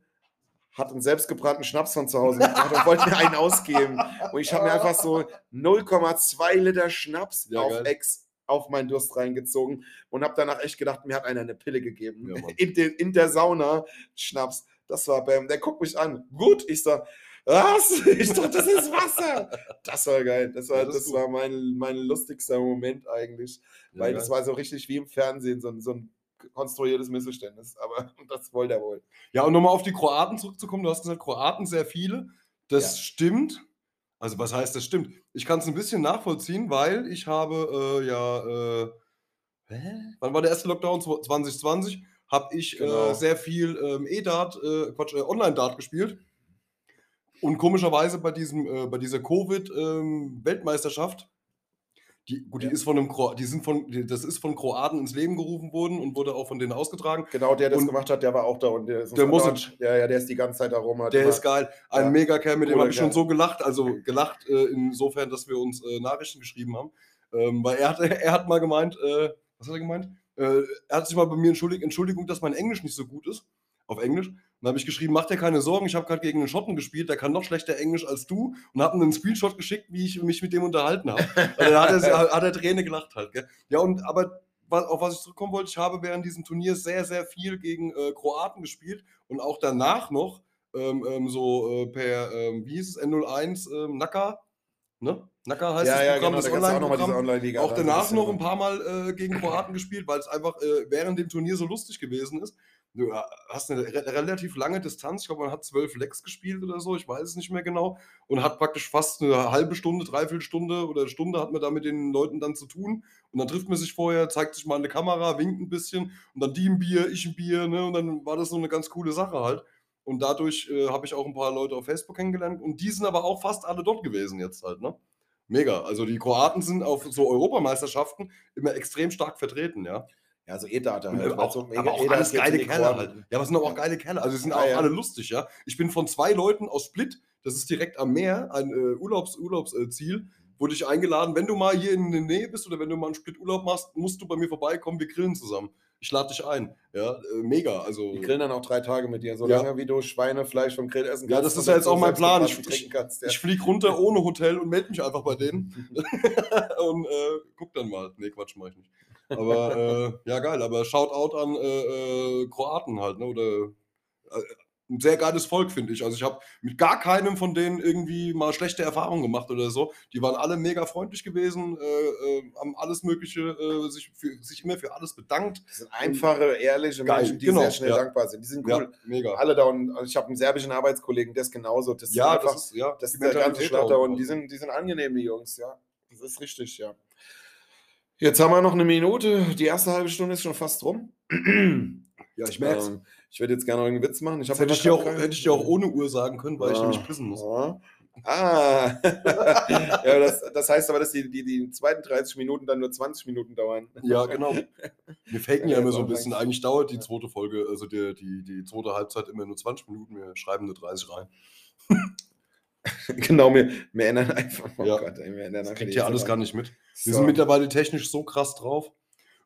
hat einen selbstgebrannten Schnaps von zu Hause mitgebracht und wollte mir einen ausgeben. Und ich habe mir einfach so 0,2 Liter Schnaps Ja, auf geil. Ex auf meinen Durst reingezogen und habe danach echt gedacht, mir hat einer eine Pille gegeben. Ja, in, der, in der Sauna Schnaps. Das war Bam. Der guckt mich an. Gut, ich sag, was? <laughs> Ich dachte, das ist Wasser. Das war geil. Das war, Ja, das war mein, mein lustigster Moment eigentlich. Weil geil. das war so richtig wie im Fernsehen, so so ein konstruiertes Missverständnis. Aber <laughs> das wollte er wohl. Ja, und nochmal auf die Kroaten zurückzukommen. Du hast gesagt, Kroaten sehr viele. Das Ja. stimmt. Also, was heißt, das stimmt? Ich kann es ein bisschen nachvollziehen, weil ich habe äh, ja. Äh, hä? Wann war der erste Lockdown? Zwo- 2020. Habe ich Genau. äh, sehr viel ähm, E-Dart, äh, Quatsch, äh, Online-Dart gespielt. Und komischerweise bei, diesem, äh, bei dieser Covid-Weltmeisterschaft, die, gut, Ja. die ist von einem Kro die sind von, das ist von Kroaten ins Leben gerufen worden und wurde auch von denen ausgetragen. Genau, der das Und- gemacht hat, der war auch da. Und der ist Der Mosic. andauernd- Ja, ja, der ist die ganze Zeit da rum. Hat Der immer- ist geil. Ein Ja. Megakerl, mit dem habe ich schon so gelacht. Also gelacht äh, insofern, dass wir uns äh, Nachrichten geschrieben haben. Ähm, weil er hat, <laughs> er hat mal gemeint, äh, was hat er gemeint? Äh, er hat sich mal bei mir entschuldigt, Entschuldigung, dass mein Englisch nicht so gut ist. Auf Englisch. Dann habe ich geschrieben, mach dir keine Sorgen, ich habe gerade gegen einen Schotten gespielt, der kann noch schlechter Englisch als du. Und habe einen Screenshot geschickt, wie ich mich mit dem unterhalten habe. Also da hat er, hat er Träne gelacht halt. Gell? Ja, und aber auf was ich zurückkommen wollte, ich habe während diesem Turnier sehr, sehr viel gegen äh, Kroaten gespielt und auch danach noch ähm, ähm, so äh, per, ähm, wie hieß es, N01 ähm, Naka. Ne? Naka heißt ja, das ja, Programm, genau, das auch Online-Programm. Auch da, so danach noch ein paar Mal äh, gegen Kroaten gespielt, weil es einfach äh, während dem Turnier so lustig gewesen ist. Du äh, hast eine re relativ lange Distanz. Ich glaube, man hat zwölf Lecks gespielt oder so. Ich weiß es nicht mehr genau. Und hat praktisch fast eine halbe Stunde, dreiviertel Stunde oder eine Stunde hat man da mit den Leuten dann zu tun. Und dann trifft man sich vorher, zeigt sich mal eine Kamera, winkt ein bisschen und dann die ein Bier, ich ein Bier. Ne? Und dann war das so eine ganz coole Sache halt. Und dadurch äh, habe ich auch ein paar Leute auf Facebook kennengelernt. Und die sind aber auch fast alle dort gewesen jetzt halt. Ne? Mega. Also die Kroaten sind auf so Europameisterschaften immer extrem stark vertreten, ja. Ja, so E-Data Und, halt. äh, auch, so aber auch E-Data alles geile Kerle halt. Ja, aber es sind aber auch geile Kerle. Also die sind Ja, auch ja. alle lustig, ja. Ich bin von zwei Leuten aus Split, das ist direkt am Meer, ein äh, Urlaubs, Urlaubsziel, wurde ich eingeladen, wenn du mal hier in der Nähe bist oder wenn du mal einen Split Urlaub machst, musst du bei mir vorbeikommen, wir grillen zusammen. Ich lade dich ein. Ja, äh, mega. Also Die grillen dann auch drei Tage mit dir, Ja. solange wie du Schweinefleisch vom Grill essen kannst. Ja, das ist ja jetzt dazu auch mein Plan. Ich- kannst, ja. ich fliege runter ohne Hotel und melde mich einfach bei denen. <laughs> <laughs> und äh, guck dann mal. Nee, Quatsch, mach ich nicht. Aber äh, ja, geil. Aber Shoutout an äh, äh, Kroaten halt, ne? Oder äh, ein sehr geiles Volk, finde ich. Also ich habe mit gar keinem von denen irgendwie mal schlechte Erfahrungen gemacht oder so. Die waren alle mega freundlich gewesen, äh, äh, haben alles Mögliche, äh, sich, für, sich immer für alles bedankt. Das sind einfache, ehrliche Geil, Menschen, die genau, sehr schnell ja. dankbar sind. Die sind cool. Ja, mega. Alle da und also ich habe einen serbischen Arbeitskollegen, der ist genauso. Das Ja, ist einfach, das ist, ja, das ist der ganze auch. und die sind, die sind angenehm, die Jungs, ja. Das ist richtig, ja. Jetzt haben wir noch eine Minute. Die erste halbe Stunde ist schon fast rum. Ja, ich merke Ähm, ich würde jetzt gerne noch einen Witz machen. Ich hätte ich, dir auch, hätte ich dir auch ohne Uhr sagen können, weil ich Ah, nämlich pissen muss. ah. Ah, <laughs> ja, das, das heißt aber, dass die, die, die zweiten 30 Minuten dann nur 20 Minuten dauern. Ja, genau. Wir faken ja Ja, immer so ein bisschen. Eigentlich dauert die zweite Folge, also die, die, die zweite Halbzeit immer nur 20 Minuten. Wir schreiben nur 30 rein. <laughs> genau, wir, wir ändern einfach. Oh Ja. Gott, ey, wir ändern Das kriegt ja alles gar nicht mit. Wir So. sind mittlerweile technisch so krass drauf.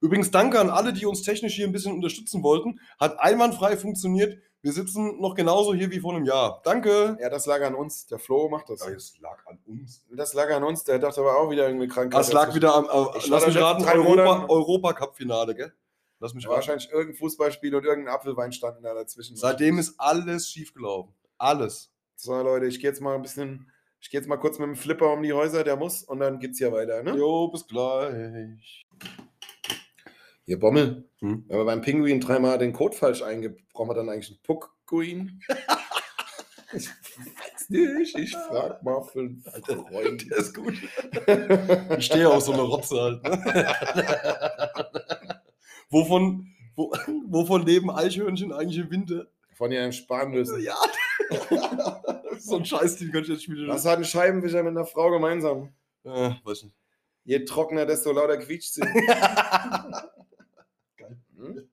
Übrigens, danke an alle, die uns technisch hier ein bisschen unterstützen wollten. Hat einwandfrei funktioniert. Wir sitzen noch genauso hier wie vor einem Jahr. Danke. Ja, das lag an uns. Der Flo macht das. es lag an uns. Das lag an uns. Der dachte aber auch wieder irgendeine Krankheit. Das lag wieder am, äh, lass mich raten, Europa, Europacup-Finale, gell? Lass mich raten. Wahrscheinlich irgendein Fußballspiel und irgendein Apfelwein standen da dazwischen. Seitdem ist alles schiefgelaufen. Alles. So, Leute, ich gehe jetzt mal ein bisschen. Ich gehe jetzt mal kurz mit dem Flipper um die Häuser, der muss, und dann geht's hier weiter, ne? Jo, bis gleich. Hier, Bommel. Hm? Wenn wir beim Pinguin dreimal den Code falsch eingibt, brauchen wir dann eigentlich einen Puckguin? <laughs> ich weiß nicht, ich frag mal für einen Freund. Der ist gut. <laughs> Ich stehe auf so einer Rotze halt. Ne? <laughs> wovon, wo, wovon leben Eichhörnchen eigentlich im Winter? Von ihren Spanlösen. Ja. <laughs> so ein Scheißding könnte ich jetzt spielen. Was hat ein Scheibenwischer mit einer Frau gemeinsam? Äh, weiß nicht. Je trockener, desto lauter quietscht sie. <laughs> Hm?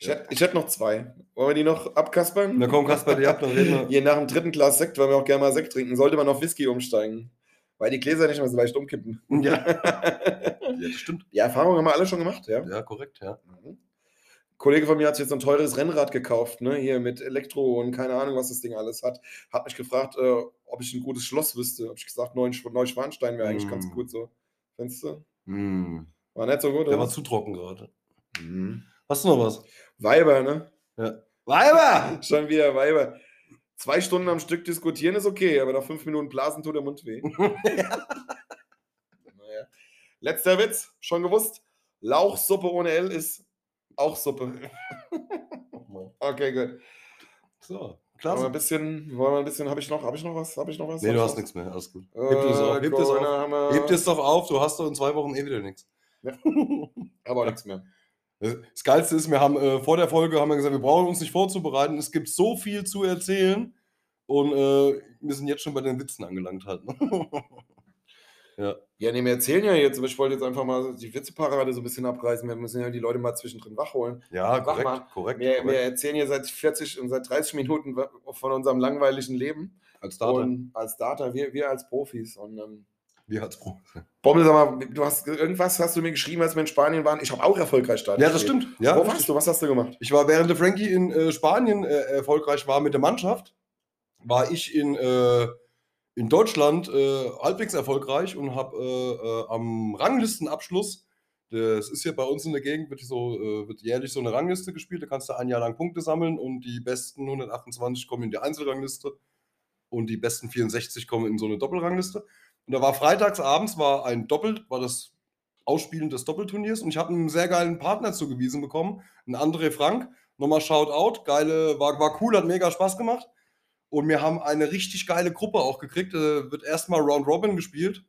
Ich hätte ich hätt noch zwei. Wollen wir die noch abkaspern? Na komm, Kasper, die habt dann reden wir. <laughs> Je nach dem dritten Glas Sekt, weil wir auch gerne mal Sekt trinken, sollte man auf Whisky umsteigen. Weil die Gläser nicht mehr so leicht umkippen. Ja. ja, das stimmt. Die Erfahrung haben wir alle schon gemacht, ja. Ja, korrekt, ja. Mhm. Kollege von mir hat sich jetzt ein teures Rennrad gekauft, ne? Hier mit Elektro und keine Ahnung, was das Ding alles hat. Hat mich gefragt, äh, ob ich ein gutes Schloss wüsste. Hab ich gesagt, Neusch- Neuschwanstein wäre eigentlich Mm. ganz gut so. Findest du? Hm. War nicht so gut, Der oder? war zu trocken gerade. Mhm. Hast du noch was? Weiber, ne? Weiber! <laughs> Schon wieder Weiber. Zwei Stunden am Stück diskutieren ist okay, aber nach fünf Minuten blasen tut der Mund weh. <laughs> naja. Letzter Witz, schon gewusst. Lauchsuppe ohne L ist auch Suppe. Okay, gut. So, Wollen wir ein bisschen, wollen wir ein bisschen, habe ich noch, habe ich noch was? Habe ich noch was? Nee, du hast nichts mehr. Alles gut. Äh, Heb dir das auf. Heb dir das Corona auf. es doch auf, du hast doch in zwei Wochen eh wieder nichts. <laughs> aber auch nichts mehr. Das Geilste ist, wir haben äh, vor der Folge haben wir gesagt, wir brauchen uns nicht vorzubereiten. Es gibt so viel zu erzählen und äh, wir sind jetzt schon bei den Witzen angelangt halt. <laughs> Ne? Ja, nee, wir erzählen ja jetzt, aber ich wollte jetzt einfach mal die Witzeparade so ein bisschen abreißen. Wir müssen ja die Leute mal zwischendrin wachholen. ja, Mach korrekt, mal. korrekt. Wir, wir korrekt. erzählen hier seit 40 und seit 30 Minuten von unserem langweiligen Leben. Als Starter. Und als Data, wir, wir als Profis. Und ähm, Wir als Pro. Bommel, sag mal, du hast irgendwas hast du mir geschrieben, als wir in Spanien waren. Ich habe auch erfolgreich Start. Ja, das stimmt. Ja, Wo warst du? Was hast du gemacht? Ich war während der Frankie in äh, Spanien äh, erfolgreich war mit der Mannschaft, war ich in, äh, in Deutschland äh, halbwegs erfolgreich und habe äh, äh, am Ranglistenabschluss, das ist ja bei uns in der Gegend, wird, so, äh, wird jährlich so eine Rangliste gespielt, da kannst du ein Jahr lang Punkte sammeln und die besten 128 kommen in die Einzelrangliste und die besten 64 kommen in so eine Doppelrangliste. Und da war freitags abends war ein Doppel, war das Ausspielen des Doppelturniers und ich habe einen sehr geilen Partner zugewiesen bekommen, einen André Frank. Nochmal Shoutout, geile, war, war cool, hat mega Spaß gemacht. Und wir haben eine richtig geile Gruppe auch gekriegt. Äh, wird erstmal Round Robin gespielt.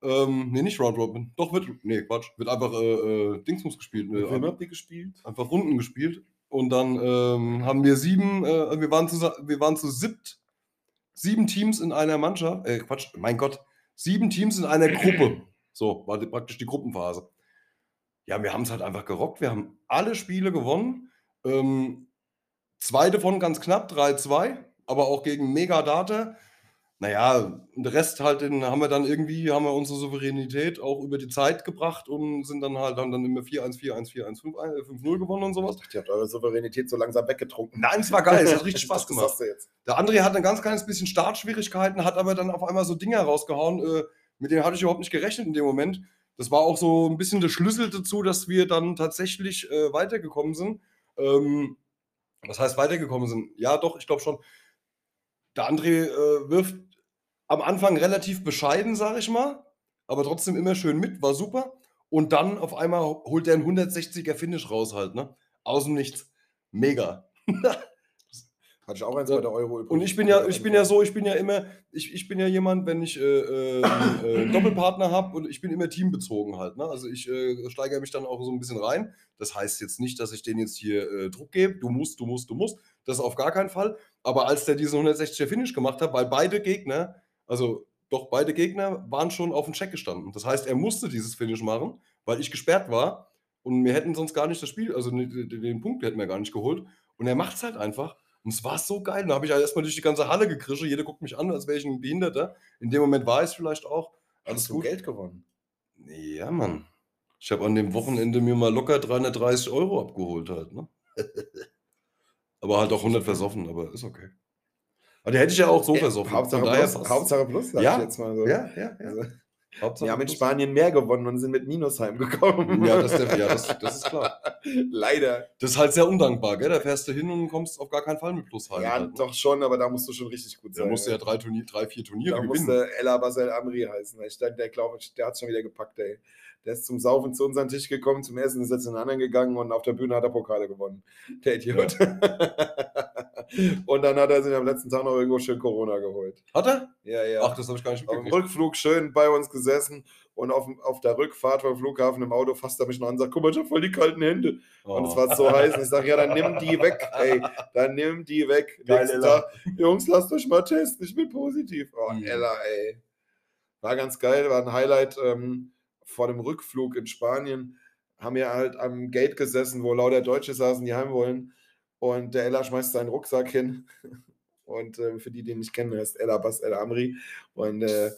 Ähm, nee, nicht Round Robin. Doch, wird, nee, Quatsch. Wird einfach äh, äh, Dingsmus gespielt. Äh, Wem habt ihr gespielt? einfach Runden gespielt. Und dann ähm, haben wir sieben, äh, wir, waren zu, wir waren zu siebt, sieben Teams in einer Mannschaft. Äh, Quatsch, mein Gott, sieben Teams in einer Gruppe. So, war die, praktisch die Gruppenphase. Ja, wir haben es halt einfach gerockt. Wir haben alle Spiele gewonnen. Ähm, zwei davon ganz knapp, 3-2, aber auch gegen Megadata. Naja, der Rest halt, den haben wir dann irgendwie, haben wir unsere Souveränität auch über die Zeit gebracht und sind dann halt haben dann immer 4-1, 4-1, 4-1, 5-1, 5-0 gewonnen und sowas. Ihr habt eure Souveränität so langsam weggetrunken. Nein, es war geil, es hat <laughs> richtig Spaß gemacht. Der André hat ein ganz kleines bisschen Startschwierigkeiten, hat aber dann auf einmal so Dinge rausgehauen, äh, mit denen hatte ich überhaupt nicht gerechnet in dem Moment. Das war auch so ein bisschen der Schlüssel dazu, dass wir dann tatsächlich äh, weitergekommen sind. Ähm, was heißt weitergekommen sind? Ja, doch, ich glaube schon. Der André äh, wirft am Anfang relativ bescheiden, sag ich mal, aber trotzdem immer schön mit, war super. Und dann auf einmal holt er einen 160er Finish raus halt, ne? Aus dem Nichts. Mega. <laughs> Hatte ich auch eins bei der Euro Und ich bin ja, ich bin ja so, ich bin ja immer, ich, ich bin ja jemand, wenn ich äh, äh, einen, äh, Doppelpartner habe und ich bin immer teambezogen halt. Ne? Also ich äh, steigere mich dann auch so ein bisschen rein. Das heißt jetzt nicht, dass ich denen jetzt hier äh, Druck gebe, du musst, du musst, du musst. Das auf gar keinen Fall. Aber als der diesen 160er Finish gemacht hat, weil beide Gegner, also doch beide Gegner waren schon auf dem Check gestanden. Das heißt, er musste dieses Finish machen, weil ich gesperrt war und wir hätten sonst gar nicht das Spiel, also den, den Punkt hätten wir gar nicht geholt. Und er macht es halt einfach. Und es war so geil. Da habe ich halt erstmal durch die ganze Halle gekrischt. Jeder guckt mich an, als wäre ich ein Behinderter. In dem Moment war ich es vielleicht auch. Alles Hast du gut. Geld gewonnen? Ja, Mann. Ich habe an dem Wochenende mir mal locker 330 Euro abgeholt halt, ne? <laughs> aber halt auch 100 versoffen, aber ist okay. Aber die hätte ich ja auch so versoffen. Hauptsache plus, passt's. Hauptsache plus, sag Ja. ich jetzt mal so. Ja, ja, ja. Also, wir haben in. Spanien mehr gewonnen und sind mit Minus heimgekommen. Ja, das, ist der- ja das, das ist klar. <laughs> Leider. Das ist halt sehr undankbar, gell? Da fährst du hin und kommst auf gar keinen Fall mit Plus heim. ja, halt, ne? doch schon, aber da musst du schon richtig gut Da sein. musst du ja drei, Turnier, drei vier Turniere Da gewinnen. musste Ella Basel Amri heißen. Ich, der, der glaube ich, der hat schon wieder gepackt, ey. Der ist zum Saufen zu uns an den Tisch gekommen, zum Essen ist er zu den anderen gegangen und auf der Bühne hat er Pokale gewonnen. Der Idiot. <laughs> und dann hat er sich am letzten Tag noch irgendwo schön Corona geholt. Hat er? Ja, ja. Ach, das habe ich gar nicht auf dem mitgekriegt. Rückflug schön bei uns gesessen und auf, auf der Rückfahrt vom Flughafen im Auto fasst er mich noch an und sagt, guck mal, ich habe voll die kalten Hände. Und es Oh. war so <laughs> heiß. Und ich sage, ja, dann nimm die weg, ey. Dann nimm die weg. Geil, Nächsten Ella. Tag, Jungs, lasst euch mal testen, ich bin positiv. Oh, Mhm. Ella, ey. War ganz geil, war ein Highlight ähm, vor dem Rückflug in Spanien. Haben wir halt am Gate gesessen, wo lauter Deutsche saßen, die heim wollen. Und der Ella schmeißt seinen Rucksack hin. <laughs> Und äh, für die, die ihn nicht kennen, heißt Ella Bas El Amri. Und äh,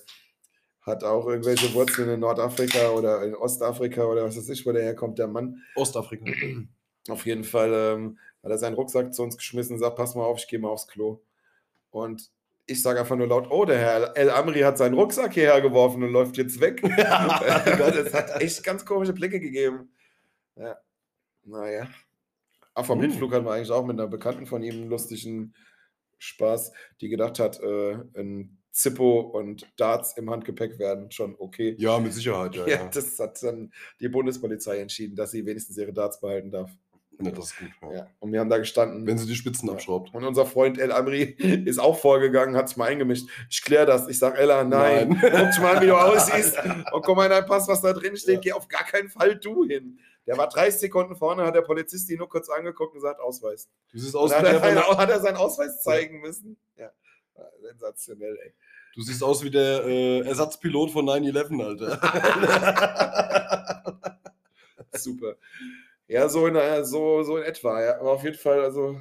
hat auch irgendwelche Wurzeln in Nordafrika oder in Ostafrika oder was weiß ich, wo der herkommt, der Mann. Ostafrika. <clears throat> Auf jeden Fall ähm, hat er seinen Rucksack zu uns geschmissen und sagt, pass mal auf, ich gehe mal aufs Klo. Und ich sage einfach nur laut, oh, der Herr El Amri hat seinen Rucksack hierher geworfen und läuft jetzt weg. <laughs> <laughs> das hat echt ganz komische Blicke gegeben. Ja. Naja. Ach, vom Hm. Hinflug hatten wir eigentlich auch mit einer Bekannten von ihm einen lustigen Spaß, die gedacht hat, äh, ein Zippo und Darts im Handgepäck werden schon okay. Ja, mit Sicherheit, ja. <laughs> Ja, ja. das hat dann die Bundespolizei entschieden, dass sie wenigstens ihre Darts behalten darf. Ja, das ist gut. Ja. Ja, und wir haben da gestanden. Wenn sie die Spitzen abschraubt. und unser Freund El Amri <laughs> ist auch vorgegangen, hat sich mal eingemischt. Ich kläre das. Ich sage, Ella, nein. Nein. <laughs> Guck mal an, wie du <laughs> aussiehst. Und guck mal in dein Pass, was da drin steht. Geh auf gar keinen Fall du hin. Der war 30 Sekunden vorne, hat der Polizist ihn nur kurz angeguckt und gesagt, Ausweis. Du siehst Und aus wie dann hat, er, hat er seinen Ausweis zeigen müssen. Ja, sensationell, ey. du siehst aus wie der äh, Ersatzpilot von 9-11, Alter. Super. Ja, so in, so, so in etwa. Ja. Aber auf jeden Fall, also,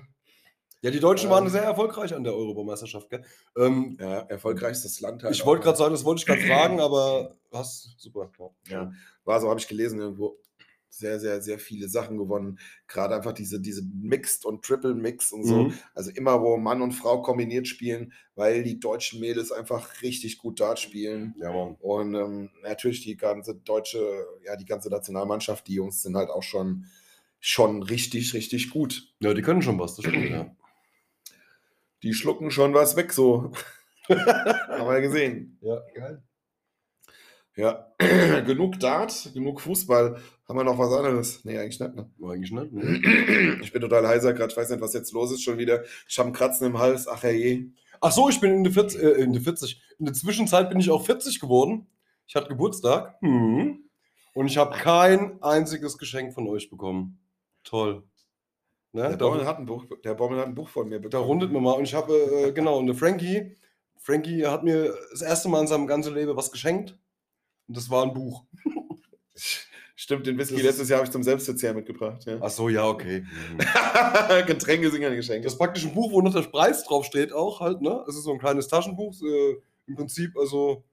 ja, die Deutschen waren Ähm. sehr erfolgreich an der Europameisterschaft, gell? Ähm, ja, erfolgreichstes Land halt. ich wollte ne? gerade sagen, das wollte ich gerade <clears throat> fragen, aber hast super. Ja. War so, habe ich gelesen irgendwo. Sehr, sehr, sehr viele Sachen gewonnen. Gerade einfach diese, diese Mixed und Triple Mix und so. Mhm. Also immer, wo Mann und Frau kombiniert spielen, weil die deutschen Mädels einfach richtig gut Dart spielen. Ja. Und ähm, natürlich die ganze deutsche, ja, die ganze Nationalmannschaft, die Jungs sind halt auch schon, schon richtig, richtig gut. Ja, die können schon was, das stimmt, ja. Die schlucken schon was weg, so. <laughs> Haben wir gesehen. Ja, geil. Ja, <clears throat> genug Dart, genug Fußball. Haben wir noch was anderes? Nee, eigentlich nicht. Ne? Eigentlich nicht. Ne? <clears throat> Ich bin total heiser gerade. Ich weiß nicht, was jetzt los ist schon wieder. Ich habe einen Kratzen im Hals. Ach herrje. Ach so, ich bin in der 40, äh, in der 40. In der Zwischenzeit bin ich auch 40 geworden. Ich hatte Geburtstag. Mhm. Und ich habe kein einziges Geschenk von euch bekommen. Toll. Ne? Der Da, Bommel, hat ein Buch, der Bommel hat ein Buch von mir da bekommen. rundet man mal. Und ich habe, äh, genau, und der Frankie, Frankie hat mir das erste Mal in seinem ganzen Leben was geschenkt. Und das war ein Buch. <laughs> Stimmt, den Whisky Das letztes Jahr habe ich zum Selbstverzehr mitgebracht. Ja. Ach so, ja, okay. <laughs> Getränke sind ja Geschenke. Das ist praktisch ein Buch, wo noch der Preis draufsteht auch halt, ne? Es ist so ein kleines Taschenbuch, äh, im Prinzip also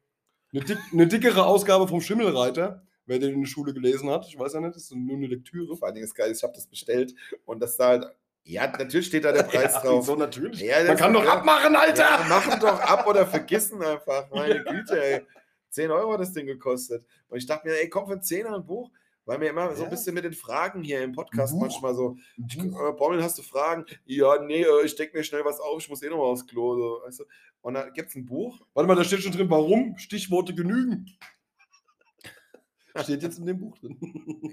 eine, dick, eine dickere Ausgabe vom Schimmelreiter, wer den in der Schule gelesen hat. Ich weiß ja nicht, das ist nur eine Lektüre. Vor allen Dingen ist geil, ich habe das bestellt und das da halt. Ja, natürlich steht da der <laughs> Preis drauf. So natürlich. Ja, Man kann doch ja. abmachen, Alter! Ja, machen doch ab oder vergessen einfach. Meine Güte, ey. 10 Euro hat das Ding gekostet. Und ich dachte mir, ey, komm für einen Zehner ein Buch. Weil mir immer so Ja. ein bisschen mit den Fragen hier im Podcast Buch? manchmal so, ich, äh, Bommel, hast du Fragen? Ja, nee, äh, ich denke mir schnell was auf, ich muss eh noch mal aufs Klo. So, weißt du? Und da gibt es ein Buch. Warte mal, da steht schon drin, warum Stichworte genügen. Steht jetzt in dem Buch drin.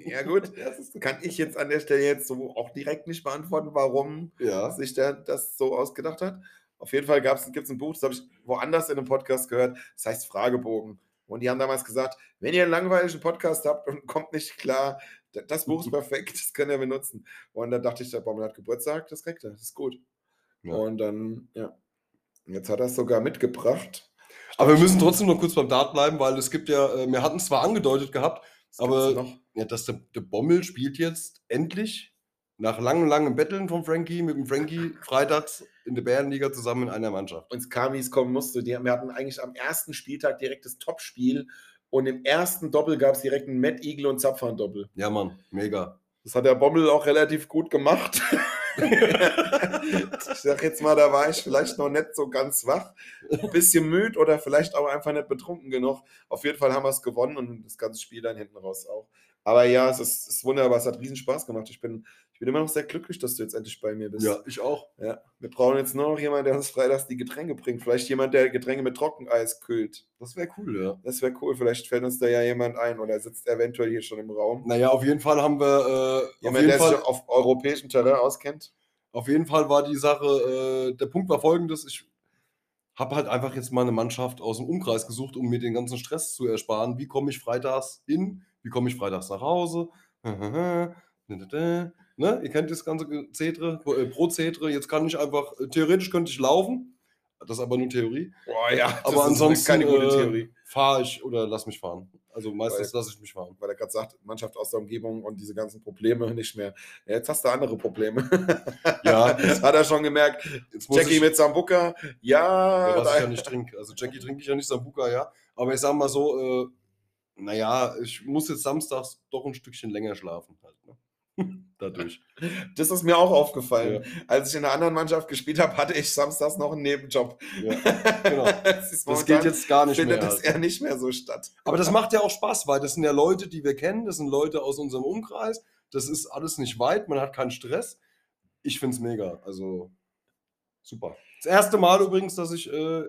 Ja, gut, <laughs> das kann ich jetzt an der Stelle jetzt so auch direkt nicht beantworten, warum Ja. sich der das so ausgedacht hat. Auf jeden Fall gibt es ein Buch, das habe ich woanders in einem Podcast gehört, das heißt Fragebogen. Und die haben damals gesagt, wenn ihr einen langweiligen Podcast habt und <laughs> kommt nicht klar, das Buch ist perfekt, das könnt ihr benutzen. Und da dachte ich, der Bommel hat Geburtstag, das kriegt er, das ist gut. Ja. Und dann, ja, jetzt hat er es sogar mitgebracht. Aber wir müssen trotzdem noch kurz beim Dart bleiben, weil es gibt ja, äh, wir hatten es zwar angedeutet gehabt, gibt's aber ja, dass der, der Bommel spielt jetzt endlich nach langem, langem Betteln von Frankie mit dem Frankie freitags in der Bärenliga zusammen in einer Mannschaft. Und es kam, wie es kommen musste. Die, wir hatten eigentlich am ersten Spieltag direkt das Topspiel und im ersten Doppel gab es direkt einen Matt Eagle und Zapfhahn-Doppel. Ja, Mann, mega. Das hat der Bommel auch relativ gut gemacht. <laughs> ich sag jetzt mal, da war ich vielleicht noch nicht so ganz wach, ein bisschen müde oder vielleicht auch einfach nicht betrunken genug. Auf jeden Fall haben wir es gewonnen und das ganze Spiel dann hinten raus auch. Aber ja, es ist, es ist wunderbar, es hat riesen Spaß gemacht. Ich bin, bin immer noch sehr glücklich, dass du jetzt endlich bei mir bist. Ja, ich auch. Ja, wir brauchen jetzt nur noch jemanden, der uns freitags die Getränke bringt. Vielleicht jemand, der Getränke mit Trockeneis kühlt. Das wäre cool, ja. Das wäre cool. Vielleicht fällt uns da ja jemand ein oder sitzt eventuell hier schon im Raum. Naja, auf jeden Fall haben wir. Äh, Jemand, der Fall, sich auf europäischem Terrain auskennt. auf jeden Fall war die Sache. Äh, der Punkt war folgendes: Ich habe halt einfach jetzt mal eine Mannschaft aus dem Umkreis gesucht, um mir den ganzen Stress zu ersparen. Wie komme ich freitags hin? Wie komme ich freitags nach Hause? <laughs> ne? Ihr kennt das ganze Zetre, äh, Prozedere. Jetzt kann ich einfach, äh, theoretisch könnte ich laufen. Das ist aber nur Theorie. Boah, ja, aber ansonsten keine gute äh, Theorie. fahre ich oder lass mich fahren. Also meistens lasse ich mich fahren. Weil er gerade sagt, Mannschaft aus der Umgebung und diese ganzen Probleme nicht mehr. Ja, jetzt hast du andere Probleme. <laughs> Ja. <laughs> das hat er schon gemerkt. Jetzt muss Jackie ich, mit Sambuca, ja. ja, was da- ich ja nicht trinke. Also Jackie trinke ich ja nicht Sambuca, ja. Aber ich sag mal so, äh, naja, ich muss jetzt samstags doch ein Stückchen länger schlafen halt. Ne? Dadurch. Das ist mir auch aufgefallen. Als ich in einer anderen Mannschaft gespielt habe, hatte ich samstags noch einen Nebenjob. Ja, <laughs> genau. das Das geht jetzt gar nicht findet mehr. das halt. eher nicht mehr so statt. Aber das macht ja auch Spaß, weil das sind ja Leute, die wir kennen, das sind Leute aus unserem Umkreis. Das ist alles nicht weit, man hat keinen Stress. Ich finde es mega. Also super. Das erste Mal übrigens, dass ich äh,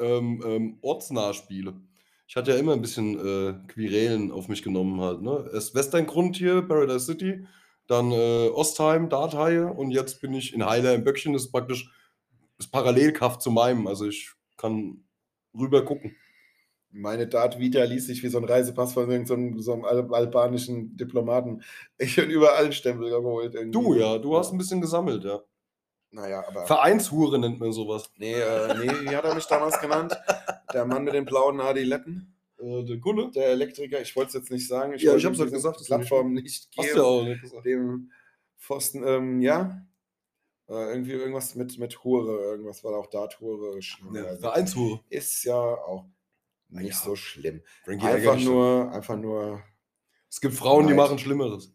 ähm, ähm, ortsnah spiele. Ich hatte ja immer ein bisschen äh, Quirelen auf mich genommen halt. Ne? Erst Westerngrund hier, Paradise City, dann äh, Ostheim, Darthaie und jetzt bin ich in Heiler im Böckchen. Das ist praktisch das Parallelkaff zu meinem. Also ich kann rüber gucken. Meine Dart Vita ließ sich wie so ein Reisepass von irgendeinem so einem al albanischen Diplomaten. Ich bin überall Stempel geholt. Irgendwie. Du ja, du hast ein bisschen gesammelt, ja. Naja, aber. Vereinshure nennt man sowas. Nee, äh, nee, wie hat er mich damals genannt? Der Mann mit den blauen Adiletten. Äh, der Gulle? Der Elektriker, ich wollte es jetzt nicht sagen. Ja, wollte ich diese halt gesagt, das Plattform nicht Hast geben. du ja auch nicht gesagt. Dem Pfosten, ähm, ja. Äh, irgendwie irgendwas mit, mit Hure, irgendwas war da auch Dart-Hure. Ja, Also, Vereinshure. ist ja auch nicht Ja. so schlimm. Frankie Einfach nur, einfach nur Es gibt Frauen, die Neid. machen Schlimmeres.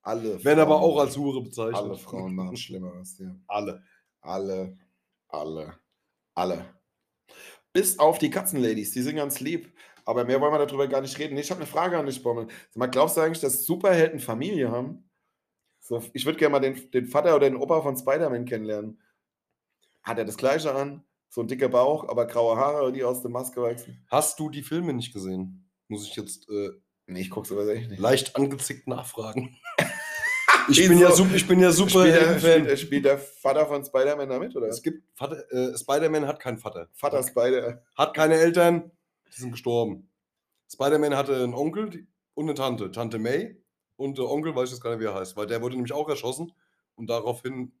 alle. <laughs> Werden aber Frauen- auch als Hure bezeichnet. Alle Frauen machen Schlimmeres, ja. Alle. Alle, alle, alle. Bis auf die Katzenladies, die sind ganz lieb. Aber mehr wollen wir darüber gar nicht reden. Nee, Ich habe eine Frage an dich, Bommel. Mal, glaubst du eigentlich, dass Superhelden Familie haben? So, ich würde gerne mal den, den Vater oder den Opa von Spider-Man kennenlernen. Hat er das gleiche an? So ein dicker Bauch, aber graue Haare, die aus der Maske wachsen? Hast du die Filme nicht gesehen? Muss ich jetzt äh, Nee, ich guck's aber echt nicht. leicht angezickt nachfragen. <laughs> ich, bin ja, sup- ich bin ja super spielt, der, spielt, spielt der Vater von Spider-Man da mit, oder? Es gibt Vater, äh, Spider-Man hat keinen Vater. Vater Spider. Hat keine Eltern, die sind gestorben. Spider-Man hatte einen Onkel und eine Tante, Tante May. Und der Onkel weiß ich jetzt gar nicht, wie er heißt, weil der wurde nämlich auch erschossen. Und daraufhin,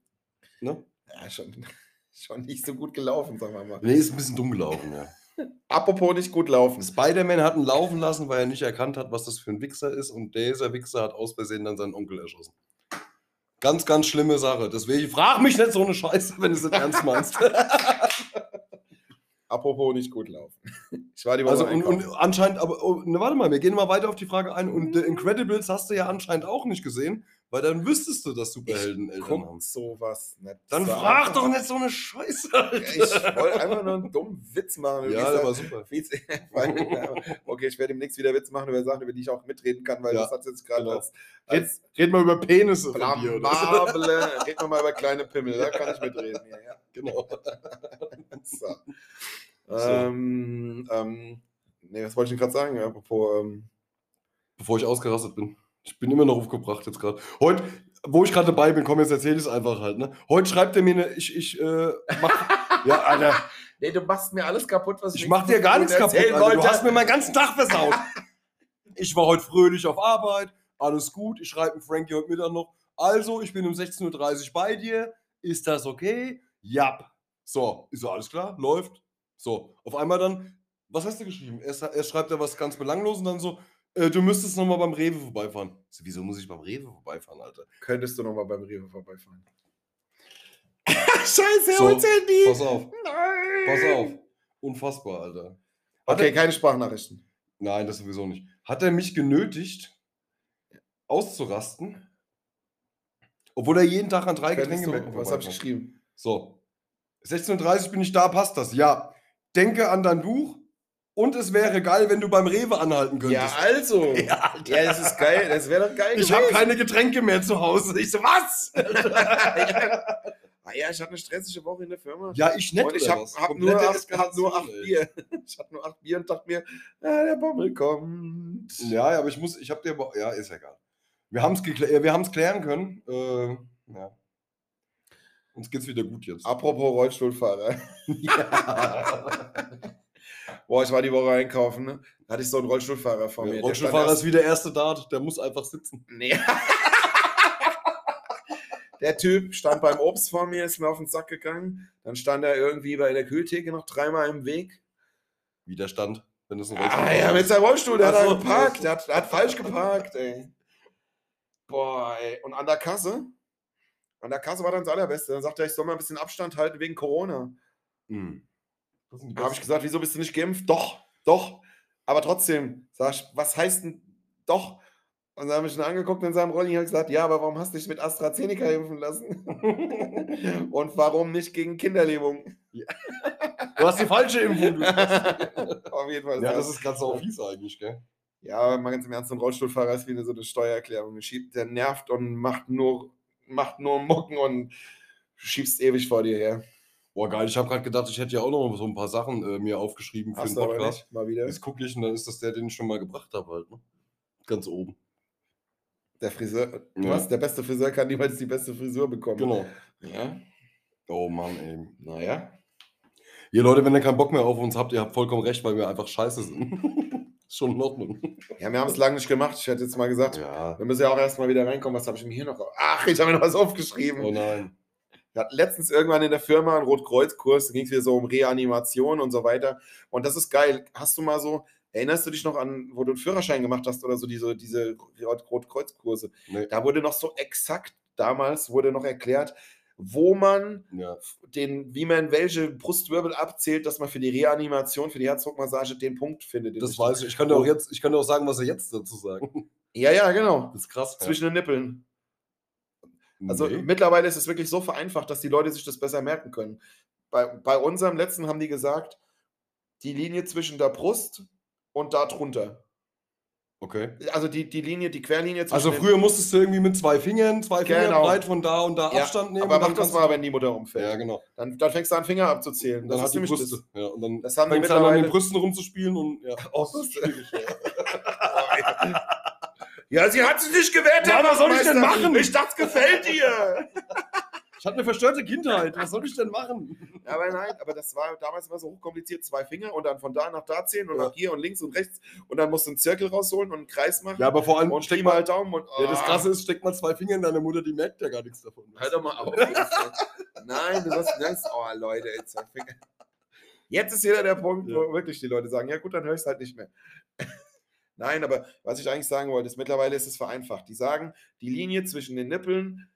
ne? Ja, schon, <laughs> schon nicht so gut gelaufen, sagen wir mal. Nee, ist ein bisschen dumm gelaufen, ja. <laughs> Apropos nicht gut laufen. Spider-Man hat ihn laufen lassen, weil er nicht erkannt hat, was das für ein Wichser ist. Und dieser Wichser hat aus Versehen dann seinen Onkel erschossen. Ganz, ganz schlimme Sache. Deswegen frag mich nicht so eine Scheiße, wenn du es nicht ernst meinst. <laughs> Apropos nicht gut laufen. Ich war die Woche Also und, und anscheinend, aber oh, ne, warte mal, wir gehen mal weiter auf die Frage ein. Und The Incredibles hast du ja anscheinend auch nicht gesehen, weil dann wüsstest du, dass Superhelden Eltern haben. Guck sowas nicht. Dann So frag doch nicht so eine Scheiße. Ich wollte einfach nur einen dummen Witz machen. Ja, der war super. Witz, <laughs> okay, ich werde demnächst wieder Witz machen über Sachen, über die ich auch mitreden kann, weil Ja, das hat jetzt gerade genau. als, Red, als red mal über Penisse von dir, oder? Reden wir mal über kleine Pimmel, da kann ich mitreden. Ja, ja. <laughs> Genau. <laughs> So. Ähm, ähm, nee, was wollte ich denn gerade sagen? Apropos, ähm, Bevor ich ausgerastet bin. Ich bin immer noch aufgebracht jetzt gerade. Heute, wo ich gerade dabei bin, komm, jetzt erzähl ich es einfach halt. Ne? Heute schreibt er mir eine, ich, ich, äh, mach, <laughs> ja, Alter, nee, du machst mir alles kaputt, was ich mach dir gar nichts kaputt, Alter. Du wollte. hast mir meinen ganzen Tag versaut. <laughs> Ich war heute fröhlich auf Arbeit, alles gut, ich schreibe mit Frankie heute Mittag noch. Also, ich bin um 16.30 Uhr bei dir, ist das okay? Ja. So, ist so alles klar, läuft. So, auf einmal dann, was hast du geschrieben? Erst, erst schreibt er was ganz belanglos und dann so, äh, du müsstest nochmal beim Rewe vorbeifahren. So, Wieso muss ich beim Rewe vorbeifahren, Alter? Könntest du nochmal beim Rewe vorbeifahren? <laughs> Scheiße, So, hol's Handy! Pass auf, Nein! pass auf. Unfassbar, Alter. Hat Okay, er- keine Sprachnachrichten. Nein, das sowieso nicht. Hat er mich genötigt, auszurasten? Obwohl er jeden Tag an drei Könntest Getränke du, was habe ich geschrieben? So. 16.30 Uhr bin ich da, passt das? Ja. Denke an dein Buch und es wäre geil, wenn du beim Rewe anhalten Ja, könntest. also. <laughs> Ja, Ja, das ist geil. Das wäre doch geil. Ich habe keine Getränke mehr zu Hause. Ich so, was? <laughs> Ah ja, ich hatte eine stressige Woche in der Firma. ja, ich nicht. und ich habe hab nur, acht- hab nur acht. Bier. <laughs> Ich hatte nur acht Bier und dachte mir, ah, der Bommel kommt. Ja, ja, aber ich muss, ich habe dir, ja, ist ja egal. Wir haben es wir haben's klären können. Äh, ja. Uns geht's wieder gut jetzt. Apropos Rollstuhlfahrer. Ja. Boah, ich war die Woche einkaufen, ne? Da hatte ich so einen Rollstuhlfahrer vor mir. Der Rollstuhlfahrer ist wie der erste Dart, der muss einfach sitzen. Nee. <laughs> Der Typ stand beim Obst vor mir, ist mir auf den Sack gegangen. Dann stand er irgendwie bei der Kühltheke noch dreimal im Weg. Widerstand, wenn es ein Ah ja, mit seinem Rollstuhl, der hat so. geparkt. Der hat, der hat falsch geparkt, ey. Boah, ey. Und an der Kasse, an der Kasse war dann das Allerbeste. Dann sagte er, ich soll mal ein bisschen Abstand halten wegen Corona. Hm. Da habe ich gesagt, wieso bist du nicht geimpft? Doch, doch. Aber trotzdem, sag ich, was heißt denn doch? Und dann habe ich ihn angeguckt in seinem Rolli und habe gesagt, ja, aber warum hast du dich mit AstraZeneca impfen lassen? <laughs> und warum nicht gegen Kinderlähmung? Du hast die falsche Impfung. <laughs> Auf jeden Fall. ja, das ist ganz auch fies eigentlich, gell? Ja, aber mal ganz im Ernst, ein Rollstuhlfahrer ist wie eine, so eine Steuererklärung. Der nervt und macht nur, macht nur Mucken und schiebst ewig vor dir her. Boah, geil. Ich habe gerade gedacht, ich hätte ja auch noch so ein paar Sachen äh, mir aufgeschrieben für Hast den du aber Podcast. mal wieder. Jetzt gucke ich und dann ist das der, den ich schon mal gebracht habe halt, ne? Ganz oben. Der Friseur, du Ja. hast, der beste Friseur kann niemals die beste Frisur bekommen. Genau. Ja, Oh Mann, ey. naja. Ihr Leute, wenn ihr keinen Bock mehr auf uns habt, ihr habt vollkommen recht, weil wir einfach scheiße sind. <laughs> schon in Ordnung. Ja, wir haben es lange nicht gemacht. Ich hätte jetzt mal gesagt, Ja. wir müssen ja auch erstmal wieder reinkommen. Was habe ich mir hier noch? Ach, ich habe mir noch was aufgeschrieben. Oh nein. Wir hatten letztens irgendwann in der Firma einen Rotkreuzkurs, da ging es wieder so um Reanimation und so weiter. Und das ist geil. Hast du mal so, erinnerst du dich noch an, wo du einen Führerschein gemacht hast oder so, diese, diese Rot- Rotkreuzkurse? Nee. Da wurde noch so exakt damals, wurde noch erklärt, wo man Ja. den, wie man welche Brustwirbel abzählt, dass man für die Reanimation, für die Herzdruckmassage den Punkt findet. den Das richtigen. weiß ich. Ich könnte auch jetzt, ich könnte auch sagen, was er jetzt dazu sagen. Ja, ja, genau. Das ist krass. Zwischen den Nippeln. Also Nee. mittlerweile ist es wirklich so vereinfacht, dass die Leute sich das besser merken können. Bei, bei unserem letzten haben die gesagt, die Linie zwischen der Brust und da drunter. Okay. Also die, die Linie, die Querlinie zwischen Also früher musstest du irgendwie mit zwei Fingern, zwei Finger Genau. breit von da und da Ja, Abstand nehmen. aber mach das mal, wenn die Mutter umfällt. Ja, genau. Dann, dann fängst du an, Finger abzuzählen. Und dann das hat die Brüste. Ja, und dann Das haben fängst du an, an den Brüsten rumzuspielen und ja. Oh, das ist Ja, <laughs> sie hat sich nicht gewehrt, Ja, was soll ich denn machen? Ich dachte, es gefällt dir. Ich hatte eine verstörte Kindheit. Was soll ich denn machen? Aber nein, aber das war damals immer so hochkompliziert. Zwei Finger und dann von da nach da zählen und Ja. nach hier und links und rechts. Und dann musst du einen Zirkel rausholen und einen Kreis machen. Ja, aber vor allem und steck mal. Daumen und. Ja, das Ah. Krasse ist, steck mal zwei Finger in deine Mutter, die merkt ja gar nichts davon. Halt doch mal auf. Nein, du hast. Das, oh, Leute, jetzt zwei Finger. Jetzt ist wieder der Punkt, wo wirklich die Leute sagen: Ja, gut, dann höre ich es halt nicht mehr. Nein, aber was ich eigentlich sagen wollte, ist, mittlerweile ist es vereinfacht. Die sagen, die Linie zwischen den Nippeln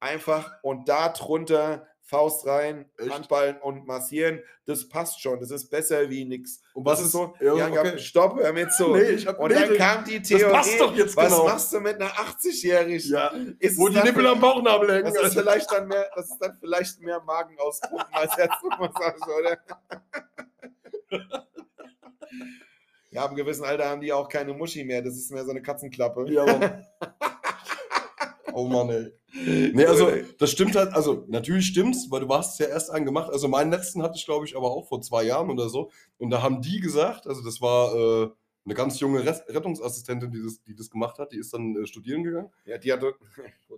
einfach und da drunter Faust rein, Echt? Handballen und massieren. Das passt schon. Das ist besser wie nix. Und was das ist- so? ja, okay. Stopp, hör mir zu. Nee, ich hab und nee, dann das- kam die Theorie. passt doch jetzt was genau. machst du mit einer 80-Jährigen? Ja, wo die Nippel am Bauchnabel hängen. das ist, vielleicht dann mehr, das ist dann vielleicht mehr Magenausdrucken als Herzdruckmassage, oder? <laughs> Ja, ab einem gewissen Alter haben die auch keine Muschi mehr. Das ist mehr so eine Katzenklappe. Ja, aber. <laughs> Oh Mann, ey. Nee, also, das stimmt halt, also, natürlich stimmt's, weil du hast es ja erst angemacht. Also, meinen letzten hatte ich, glaube ich, aber auch vor zwei Jahren oder so. Und da haben die gesagt, also, das war äh, eine ganz junge Rettungsassistentin, die das, die das gemacht hat, die ist dann äh, studieren gegangen. Ja, die hatte.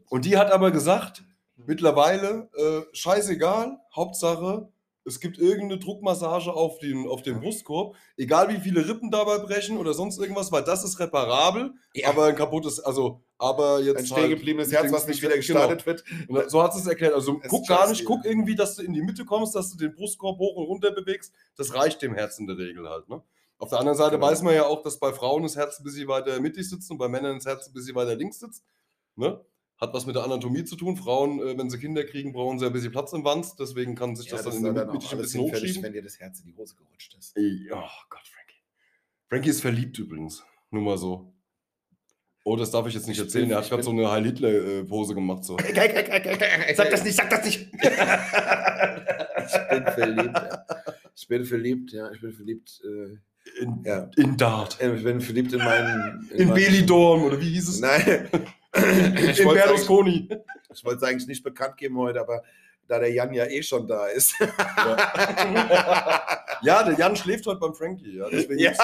Und die hat aber gesagt, mittlerweile, äh, scheißegal, Hauptsache, es gibt irgendeine Druckmassage auf den, auf den Brustkorb, egal wie viele Rippen dabei brechen oder sonst irgendwas, weil das ist reparabel, Ja. aber ein kaputtes, also, aber jetzt. Ein stehen gebliebenes Herz, was nicht wieder gestartet wird. Genau. Und so hat es erklärt. Also Es guck gar nicht, guck irgendwie, dass du in die Mitte kommst, dass du den Brustkorb hoch und runter bewegst. Das reicht dem Herz in der Regel halt. Ne? Auf der anderen Seite Genau. weiß man ja auch, dass bei Frauen das Herz ein bisschen weiter mittig sitzt und bei Männern das Herz ein bisschen weiter links sitzt. Ne? Hat was mit der Anatomie zu tun. Frauen, äh, wenn sie Kinder kriegen, brauchen sie ein bisschen Platz im Wanst. Deswegen kann sich Ja, das das dann in der Mitte ein bisschen hochschieben. wenn dir das Herz in die Hose gerutscht ist. Oh Gott, Frankie. Frankie ist verliebt übrigens. Nur mal so. Oh, das darf ich jetzt nicht Ich erzählen. bin- Er hat ich gerade so eine Heil-Hitler-Pose gemacht. So. Sag das nicht, sag das nicht. <laughs> ich bin verliebt. Ja. Ich bin verliebt, ja. Ich bin verliebt. Äh, In, ja. in Dart. Ich bin verliebt in meinen. In meinen- Belidorm, oder wie hieß es? Nein. <laughs> in ich wollte es eigentlich, Berlusconi. ich nicht bekannt geben heute, aber da der Jan ja eh schon da ist. Ja, der Jan schläft heute beim Frankie. Ja, deswegen, ja, ich,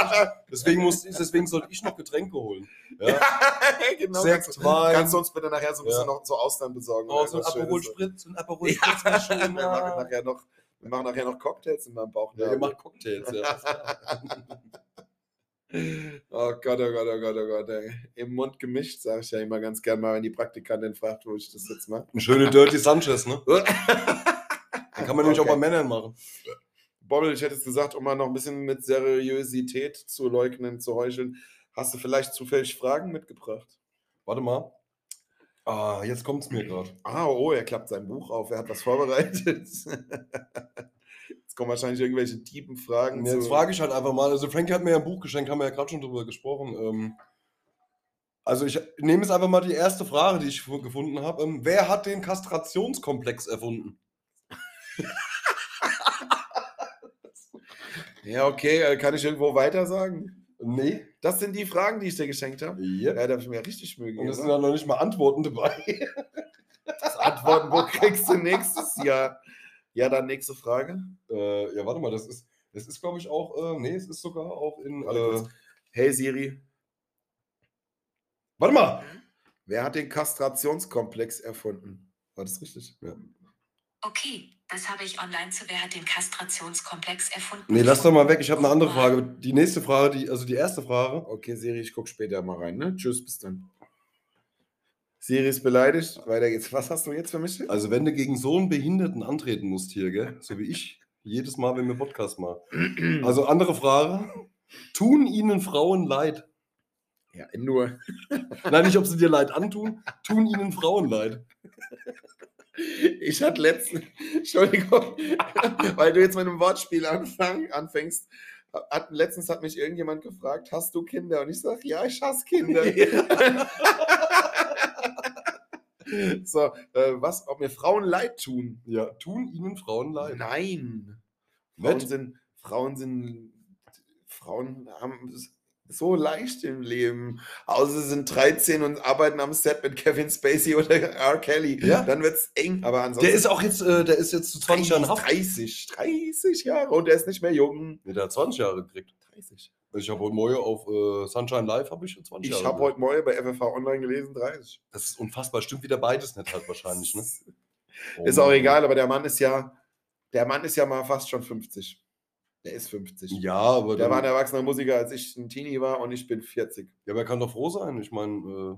deswegen, ich, deswegen sollte ich noch Getränke holen. Ja. <laughs> genau. Sekt, kannst, du- Wein. kannst du uns bitte nachher so ein bisschen Ja. noch so Austern besorgen? Oh, so ein? Aperol Spritz, so ein Aperol Ja, Spritz. schön, <laughs> wir, machen ja. nachher noch, wir machen nachher noch Cocktails in meinem Bauch. Ja, ihr macht Cocktails, ja. <laughs> Oh Gott, oh Gott, oh Gott, oh Gott. Ey. Im Mund gemischt, sage ich ja immer ganz gern mal, wenn die Praktikantin fragt, wo ich das jetzt mache. Ein schöner Dirty Sanchez, ne? <laughs> Den kann man nämlich auch Okay. bei Männern machen. Bobbel, ich hätte jetzt gesagt, um mal noch ein bisschen mit Seriosität zu leugnen, zu heucheln, hast du vielleicht zufällig Fragen mitgebracht? Warte mal. Ah, jetzt kommt es mir gerade. Ah, oh, er klappt sein Buch auf, er hat was vorbereitet. <laughs> Jetzt kommen wahrscheinlich irgendwelche tiefen Fragen. Jetzt zu- frage ich halt einfach mal. Also, Frankie hat mir ja ein Buch geschenkt, haben wir ja gerade schon drüber gesprochen. Ähm, also, ich nehme jetzt einfach mal die erste Frage, die ich fu- gefunden habe. Ähm, wer hat den Kastrationskomplex erfunden? <laughs> Ja, okay, äh, kann ich irgendwo weiter sagen? Nee. Das sind die Fragen, die ich dir geschenkt habe. Ja. Ja, da habe ich mir richtig Mühe Und es sind dann noch nicht mal Antworten dabei. <laughs> Das Antworten, wo kriegst du nächstes Jahr? Ja, dann nächste Frage. äh, ja, warte mal, das ist, das ist glaube ich auch, äh, nee, es ist sogar auch in. Äh. Hey Siri, warte mal! wer hat den Kastrationskomplex erfunden? War das richtig? Ja. Okay, das habe ich online zu Wer hat den Kastrationskomplex erfunden? Nee, lass doch mal weg, ich habe eine andere Frage. Die nächste Frage, die, also die erste Frage. Okay, Siri, ich gucke später mal rein. Ne? Tschüss, bis dann. Siri ist beleidigt. Weiter geht's. Was hast du jetzt für mich? Also, wenn du gegen so einen Behinderten antreten musst hier, gell? So wie ich, jedes Mal, wenn wir Podcast machen. Also, andere Frage. Tun Ihnen Frauen leid? ja, nur. Nein, nicht, ob sie dir leid antun. Tun Ihnen Frauen leid? Ich hatte letztens, Entschuldigung, weil du jetzt mit einem Wortspiel anfang, anfängst. Hat, letztens hat mich irgendjemand gefragt, hast du Kinder? Und ich sage, ja, ich hasse Kinder. <laughs> so, äh, was, ob mir Frauen leid tun? Ja, tun Ihnen Frauen leid? Nein. Frauen Nett? sind, Frauen sind, Frauen haben es so leicht im Leben. Außer sie sind 13 und arbeiten am Set mit Kevin Spacey oder <laughs> R. Kelly. Ja. Dann wird es eng. Aber ansonsten. Der ist auch jetzt, äh, der ist jetzt zu 20 Jahren Haft. 30, 30 Jahre und er ist nicht mehr jung. Nee, der hat 20 Jahre gekriegt. 30. Also ich habe heute Morgen auf äh, Sunshine Live habe ich 20 Ich habe heute Morgen bei FFH Online gelesen, 30. Das ist unfassbar. Stimmt wieder beides nicht halt wahrscheinlich, ne? <laughs> Oh ist auch Mann. egal, aber der Mann ist ja, der Mann ist ja mal fast schon 50. Der ist 50. Ja, aber, Der war ein erwachsener Musiker, als ich ein Teenie war und ich bin 40. ja, aber er kann doch froh sein. Ich meine, äh,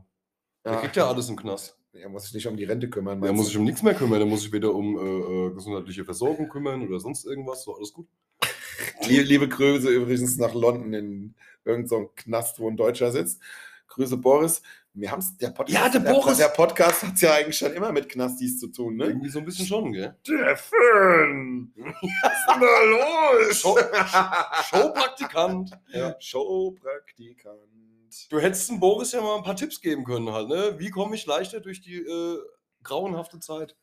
der Ja. kriegt ja alles im Knast. Er muss sich nicht um die Rente kümmern. Der meinst muss sich um nichts mehr kümmern. Der muss sich weder um äh, äh, gesundheitliche Versorgung kümmern oder sonst irgendwas. So, alles gut. Liebe, liebe Grüße übrigens nach London in irgendeinem so Knast, wo ein Deutscher sitzt. Grüße Boris. Wir haben's, der Podcast, Ja, der der, Boris. der Podcast hat ja eigentlich schon immer mit Knastis zu tun, ne? Irgendwie so ein bisschen schon, gell? Fön! Was ist denn da los? Show- Showpraktikant. Ja. Showpraktikant. Du hättest dem Boris ja mal ein paar Tipps geben können halt, ne? Wie komme ich leichter durch die äh, grauenhafte Zeit?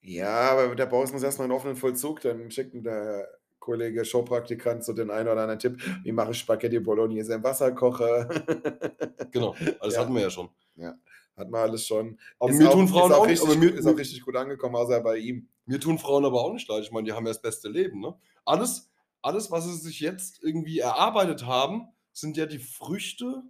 Ja, aber der Boris muss erstmal in offenen Vollzug, dann schickt ihm der Kollege Showpraktikant so den einen oder anderen Tipp. Wie mache ich Spaghetti Bolognese im Wasserkocher? <laughs> Genau, alles Ja. hatten wir ja schon. Hat man alles schon. Aber Ist mir auch- tun Frauen auch, auch, nicht, richtig, aber mir, ist auch richtig gut angekommen, außer bei ihm. mir tun Frauen aber auch nicht leid. Ich meine, die haben ja das beste Leben, ne? Alles, alles, was sie sich jetzt irgendwie erarbeitet haben, sind ja die Früchte,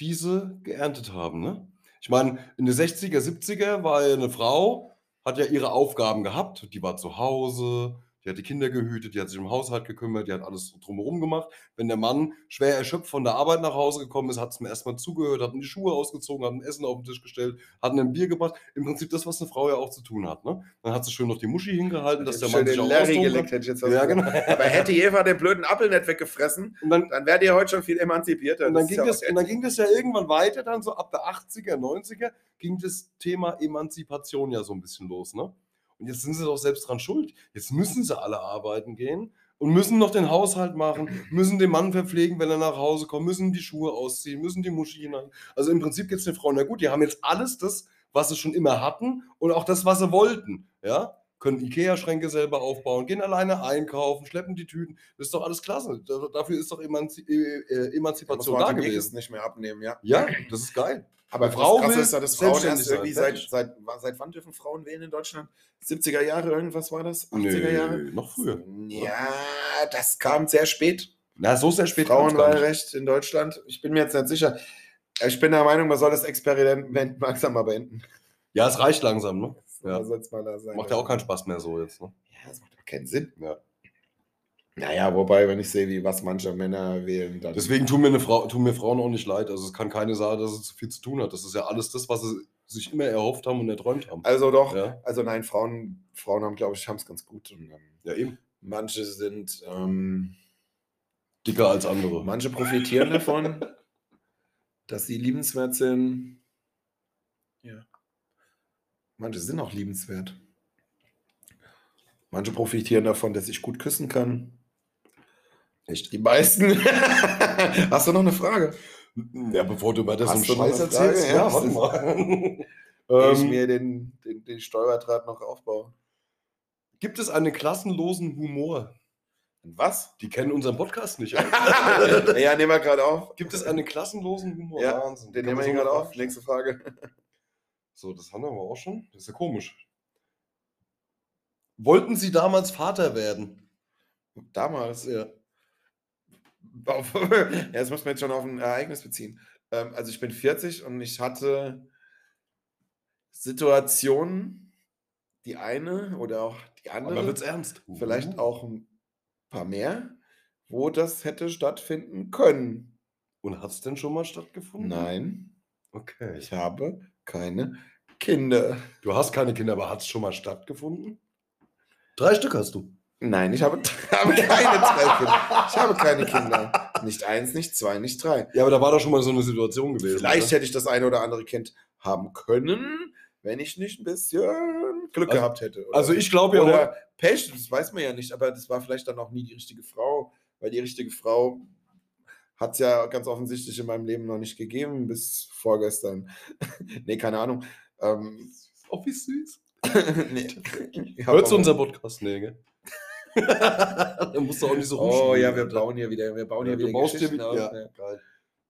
die sie geerntet haben, ne? Ich meine, in den 60er, 70er war ja eine Frau, hat ja ihre Aufgaben gehabt. Die war zu Hause, die hat die Kinder gehütet, die hat sich um Haushalt gekümmert, die hat alles drumherum gemacht. Wenn der Mann schwer erschöpft von der Arbeit nach Hause gekommen ist, hat es mir erstmal zugehört, hat ihm die Schuhe ausgezogen, hat ein Essen auf den Tisch gestellt, hat ihm ein Bier gebracht. Im Prinzip das, was eine Frau ja auch zu tun hat. Ne? Dann hat sie schön noch die Muschi hingehalten, dass der Mann sich auch Larry geleckt, hätte ich jetzt was Ja, genau. Aber hätte Eva den blöden Apfel nicht weggefressen, Und dann, dann wärt ihr heute schon viel emanzipierter. Und dann, ging ja das, und dann ging das ja irgendwann weiter, dann so ab der 80er, 90er, ging das Thema Emanzipation ja so ein bisschen los. Ne? Und jetzt sind sie doch selbst dran schuld. Jetzt müssen sie alle arbeiten gehen und müssen noch den Haushalt machen, müssen den Mann verpflegen, wenn er nach Hause kommt, müssen die Schuhe ausziehen, müssen die Muschi hinein. Also im Prinzip geht es den Frauen, na gut, die haben jetzt alles das, was sie schon immer hatten und auch das, was sie wollten. Ja? Können Ikea-Schränke selber aufbauen, gehen alleine einkaufen, schleppen die Tüten. Das ist doch alles klasse. Da- Dafür ist doch Emanzi äh, äh, Emanzipation man da den gewesen. Nicht mehr abnehmen, ja. Ja, das ist geil. Aber Eine das Frau Krasse ist ja, dass Frauen erst irgendwie seit, seit, seit wann dürfen Frauen wählen in Deutschland? 70er Jahre, irgendwas war das? 80er Jahre? noch früher. Ja, das kam sehr spät. Na, so sehr spät. Frauenwahlrecht in Deutschland. Ich bin mir jetzt nicht sicher. Ich bin der Meinung, man soll das Experiment <laughs> langsam mal beenden. Ja, es reicht langsam, ne? Ja. Ja. Soll's mal da sein. Macht ja auch keinen Spaß mehr so jetzt, ne? Ja, das macht doch keinen Sinn. Ja. Naja, wobei, wenn ich sehe, wie was manche Männer wählen, dann. Deswegen tun mir, eine Frau, tun mir Frauen auch nicht leid. Also es kann keine sagen, dass es zu viel zu tun hat. Das ist ja alles das, was sie sich immer erhofft haben und erträumt haben. Also doch, Ja, also nein, Frauen, Frauen haben, glaube ich, haben es ganz gut. Und, ähm, ja eben. manche sind, ähm, Dicker als andere. manche profitieren davon, <laughs> dass sie liebenswert sind. Ja. Manche sind auch liebenswert. Manche profitieren davon, dass ich gut küssen kann. Echt? Die meisten. <laughs> Hast du noch eine Frage? Ja, bevor du über das Hast einen Scheiß erzählst. Ja, Ja, warte mal. <laughs> Ich ähm, mir den, den, den Steuerdraht noch aufbaue. gibt es einen klassenlosen Humor? Was? Die kennen unseren Podcast nicht. <laughs> ja, nehmen wir gerade auf. Gibt es einen klassenlosen Humor? Ja, Wahnsinn. Den nehmen wir gerade auf. Frage Nächste Frage. So, das haben wir aber auch schon. Das ist ja komisch. Wollten Sie damals Vater werden? Damals, ja. Auf, <laughs> ja, das muss man jetzt schon auf ein Ereignis beziehen. Ähm, also ich bin 40 und ich hatte Situationen, die eine oder auch die Aber andere, wird's ernst. vielleicht Uh. auch ein paar mehr, wo das hätte stattfinden können. Und hat es denn schon mal stattgefunden? Nein, Okay. ich habe keine Kinder. Du hast keine Kinder, aber hat es schon mal stattgefunden? Drei Stück hast du. Nein, ich habe, <laughs> habe keine drei Kinder. Ich habe keine Kinder. Nicht eins, nicht zwei, nicht drei. Ja, aber da war doch schon mal so eine Situation gewesen. Vielleicht oder? hätte ich das eine oder andere Kind haben können, wenn ich nicht ein bisschen Glück Also- gehabt hätte. Oder, Also ich glaube ja, oder Pech, das weiß man ja nicht, aber das war vielleicht dann auch nie die richtige Frau, weil die richtige Frau hat es ja ganz offensichtlich in meinem Leben noch nicht gegeben, bis vorgestern. <laughs> nee, keine Ahnung. Ähm, oh, wie süß. <laughs> nee. Zu auch- unser Podcast? Nee, gell? Dann musst du auch nicht so Oh rumschieben, ja, wir bauen hier wieder, wir bauen Ja, hier wieder Geschichten aus, Ja, ja. geil.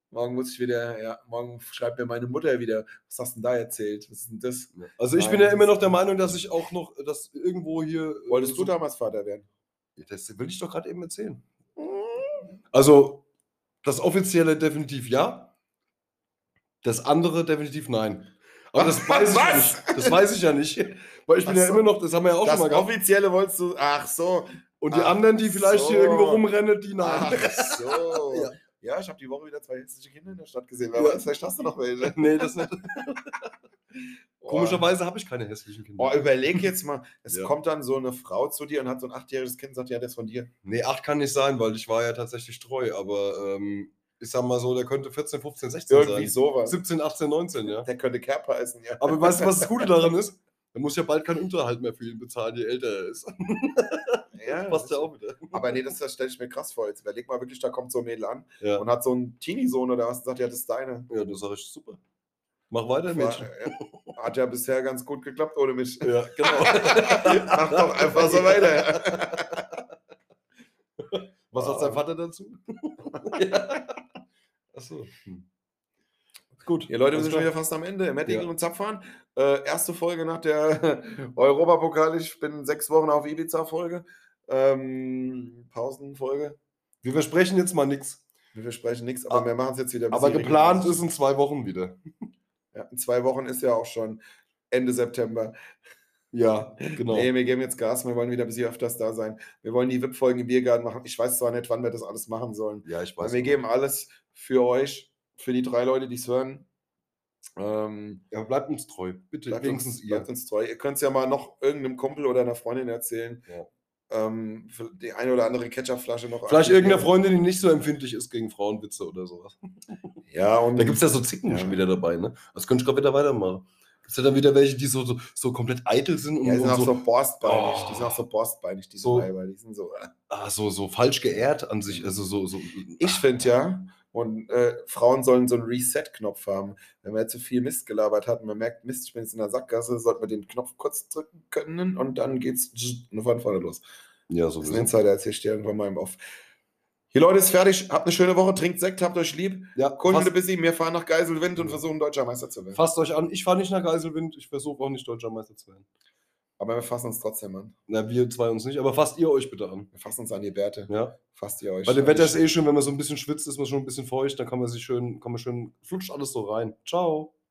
Morgen muss ich wieder, ja, morgen schreibt mir meine Mutter wieder, was hast du denn da erzählt? Was ist denn das? Also ich Nein, bin ja immer noch der Meinung, dass ich auch noch, dass irgendwo hier. äh, Wolltest so- du damals Vater werden? Das will ich doch gerade eben erzählen. Also, das offizielle definitiv ja. Das andere definitiv nein. Aber das <laughs> weiß ich ja Was? nicht. Das weiß ich ja nicht. Weil ich bin Ach ja so. immer noch, das haben wir ja auch Das schon mal gehabt. offizielle wolltest du, ach so, Und die Ach anderen, die vielleicht hier so. irgendwo rumrennen, die nein. ach so. <laughs> Ja. ja. ich habe die Woche wieder zwei hässliche Kinder in der Stadt gesehen. Wer Ja. weiß, vielleicht hast du noch welche. <laughs> nee, das nicht. Komischerweise habe ich keine hässlichen Kinder. Oh, überleg jetzt mal, es Ja. kommt dann so eine Frau zu dir und hat so ein achtjähriges Kind und sagt, ja, das ist von dir. Nee, acht kann nicht sein, weil ich war ja tatsächlich treu. Aber ähm, ich sag mal so, der könnte 14, 15, 16 Irgendwie sein. sowas. 17, 18, 19, ja. Der könnte Kerper heißen, ja. Aber weißt du, was das Gute <laughs> daran ist? Er muss ja bald keinen Unterhalt mehr für ihn bezahlen, je älter er ist. <laughs> ja, Passt ja auch wieder. Aber nee, das, das stelle ich mir krass vor. Jetzt überleg mal wirklich, da kommt so ein Mädel an Ja, und hat so einen Teenie-Sohn oder was und sagt, ja, das ist deine. ja das sage ich super. Mach weiter, Mädchen. ja, hat ja bisher ganz gut geklappt ohne mich. Ja, genau. <laughs> Mach doch einfach so weiter. Was sagt sein Vater dazu? ja. Achso. Hm. Gut. Ja, Leute, wir sind schon wieder fast am Ende. Mettigen Ja. und Zapfahren. Äh, erste Folge nach der <laughs> Europapokal. Ich bin sechs Wochen auf Ibiza-Folge. Ähm, Pausenfolge. Wir versprechen jetzt mal nichts. Wir versprechen nichts, aber Ah, wir machen es jetzt wieder. ein Aber geplant regelmäßig. ist in zwei Wochen wieder. <laughs> Ja, in zwei Wochen ist ja auch schon Ende September. Ja, <laughs> genau. Nee, wir geben jetzt Gas, wir wollen wieder ein bisschen öfters da sein. Wir wollen die VIP-Folgen im Biergarten machen. Ich weiß zwar nicht, wann wir das alles machen sollen. ja, ich Aber weiß. wir nicht. geben alles für euch, für die drei Leute, die es hören. Ähm, Ja, bleibt uns treu. Bitte, bleibt, wenigstens uns, ihr. bleibt uns treu. Ihr könnt es ja mal noch irgendeinem Kumpel oder einer Freundin erzählen. Ja. Ähm, für die eine oder andere Ketchupflasche noch. Vielleicht aktivieren. irgendeine Freundin, die nicht so empfindlich ist gegen Frauenwitze oder sowas. <laughs> Ja, und Da gibt es ja so Zicken Ja. schon wieder dabei, ne? Das könnte ich gerade wieder weitermachen. Gibt es ja dann wieder welche, die so, so, so komplett eitel sind und, ja, die sind und auch so so, borstbeinig. Oh. Die sind auch so borstbeinig, diese So. Weiber. Die sind so. äh. ah, so, so falsch geehrt an sich. Also so, so Ich finde ja, und äh, Frauen sollen so einen Reset-Knopf haben. Wenn man jetzt zu viel Mist gelabert hat und man merkt, Mist, ich bin jetzt in der Sackgasse, sollte man den Knopf kurz drücken können und dann geht's nur von vorne los. ja, Das ist ein. Insider, erzähl ich dir irgendwann mal im Off. Hier, Leute, ist fertig. Habt eine schöne Woche, trinkt Sekt, habt euch lieb. Ja, Kohlen fasst, wir bisschen, wir fahren nach Geiselwind und versuchen deutscher Meister zu werden. fasst euch an. Ich fahre nicht nach Geiselwind. Ich versuche auch nicht deutscher Meister zu werden. Aber wir fassen uns trotzdem an. Na, wir zwei uns nicht, aber fasst ihr euch bitte an. Wir fassen uns an die Bärte. Ja? Fasst ihr euch. Bei dem Wetter ist eh schön, wenn man so ein bisschen schwitzt, ist man schon ein bisschen feucht, dann kann man sich schön, kann man schön, flutscht alles so rein. Ciao.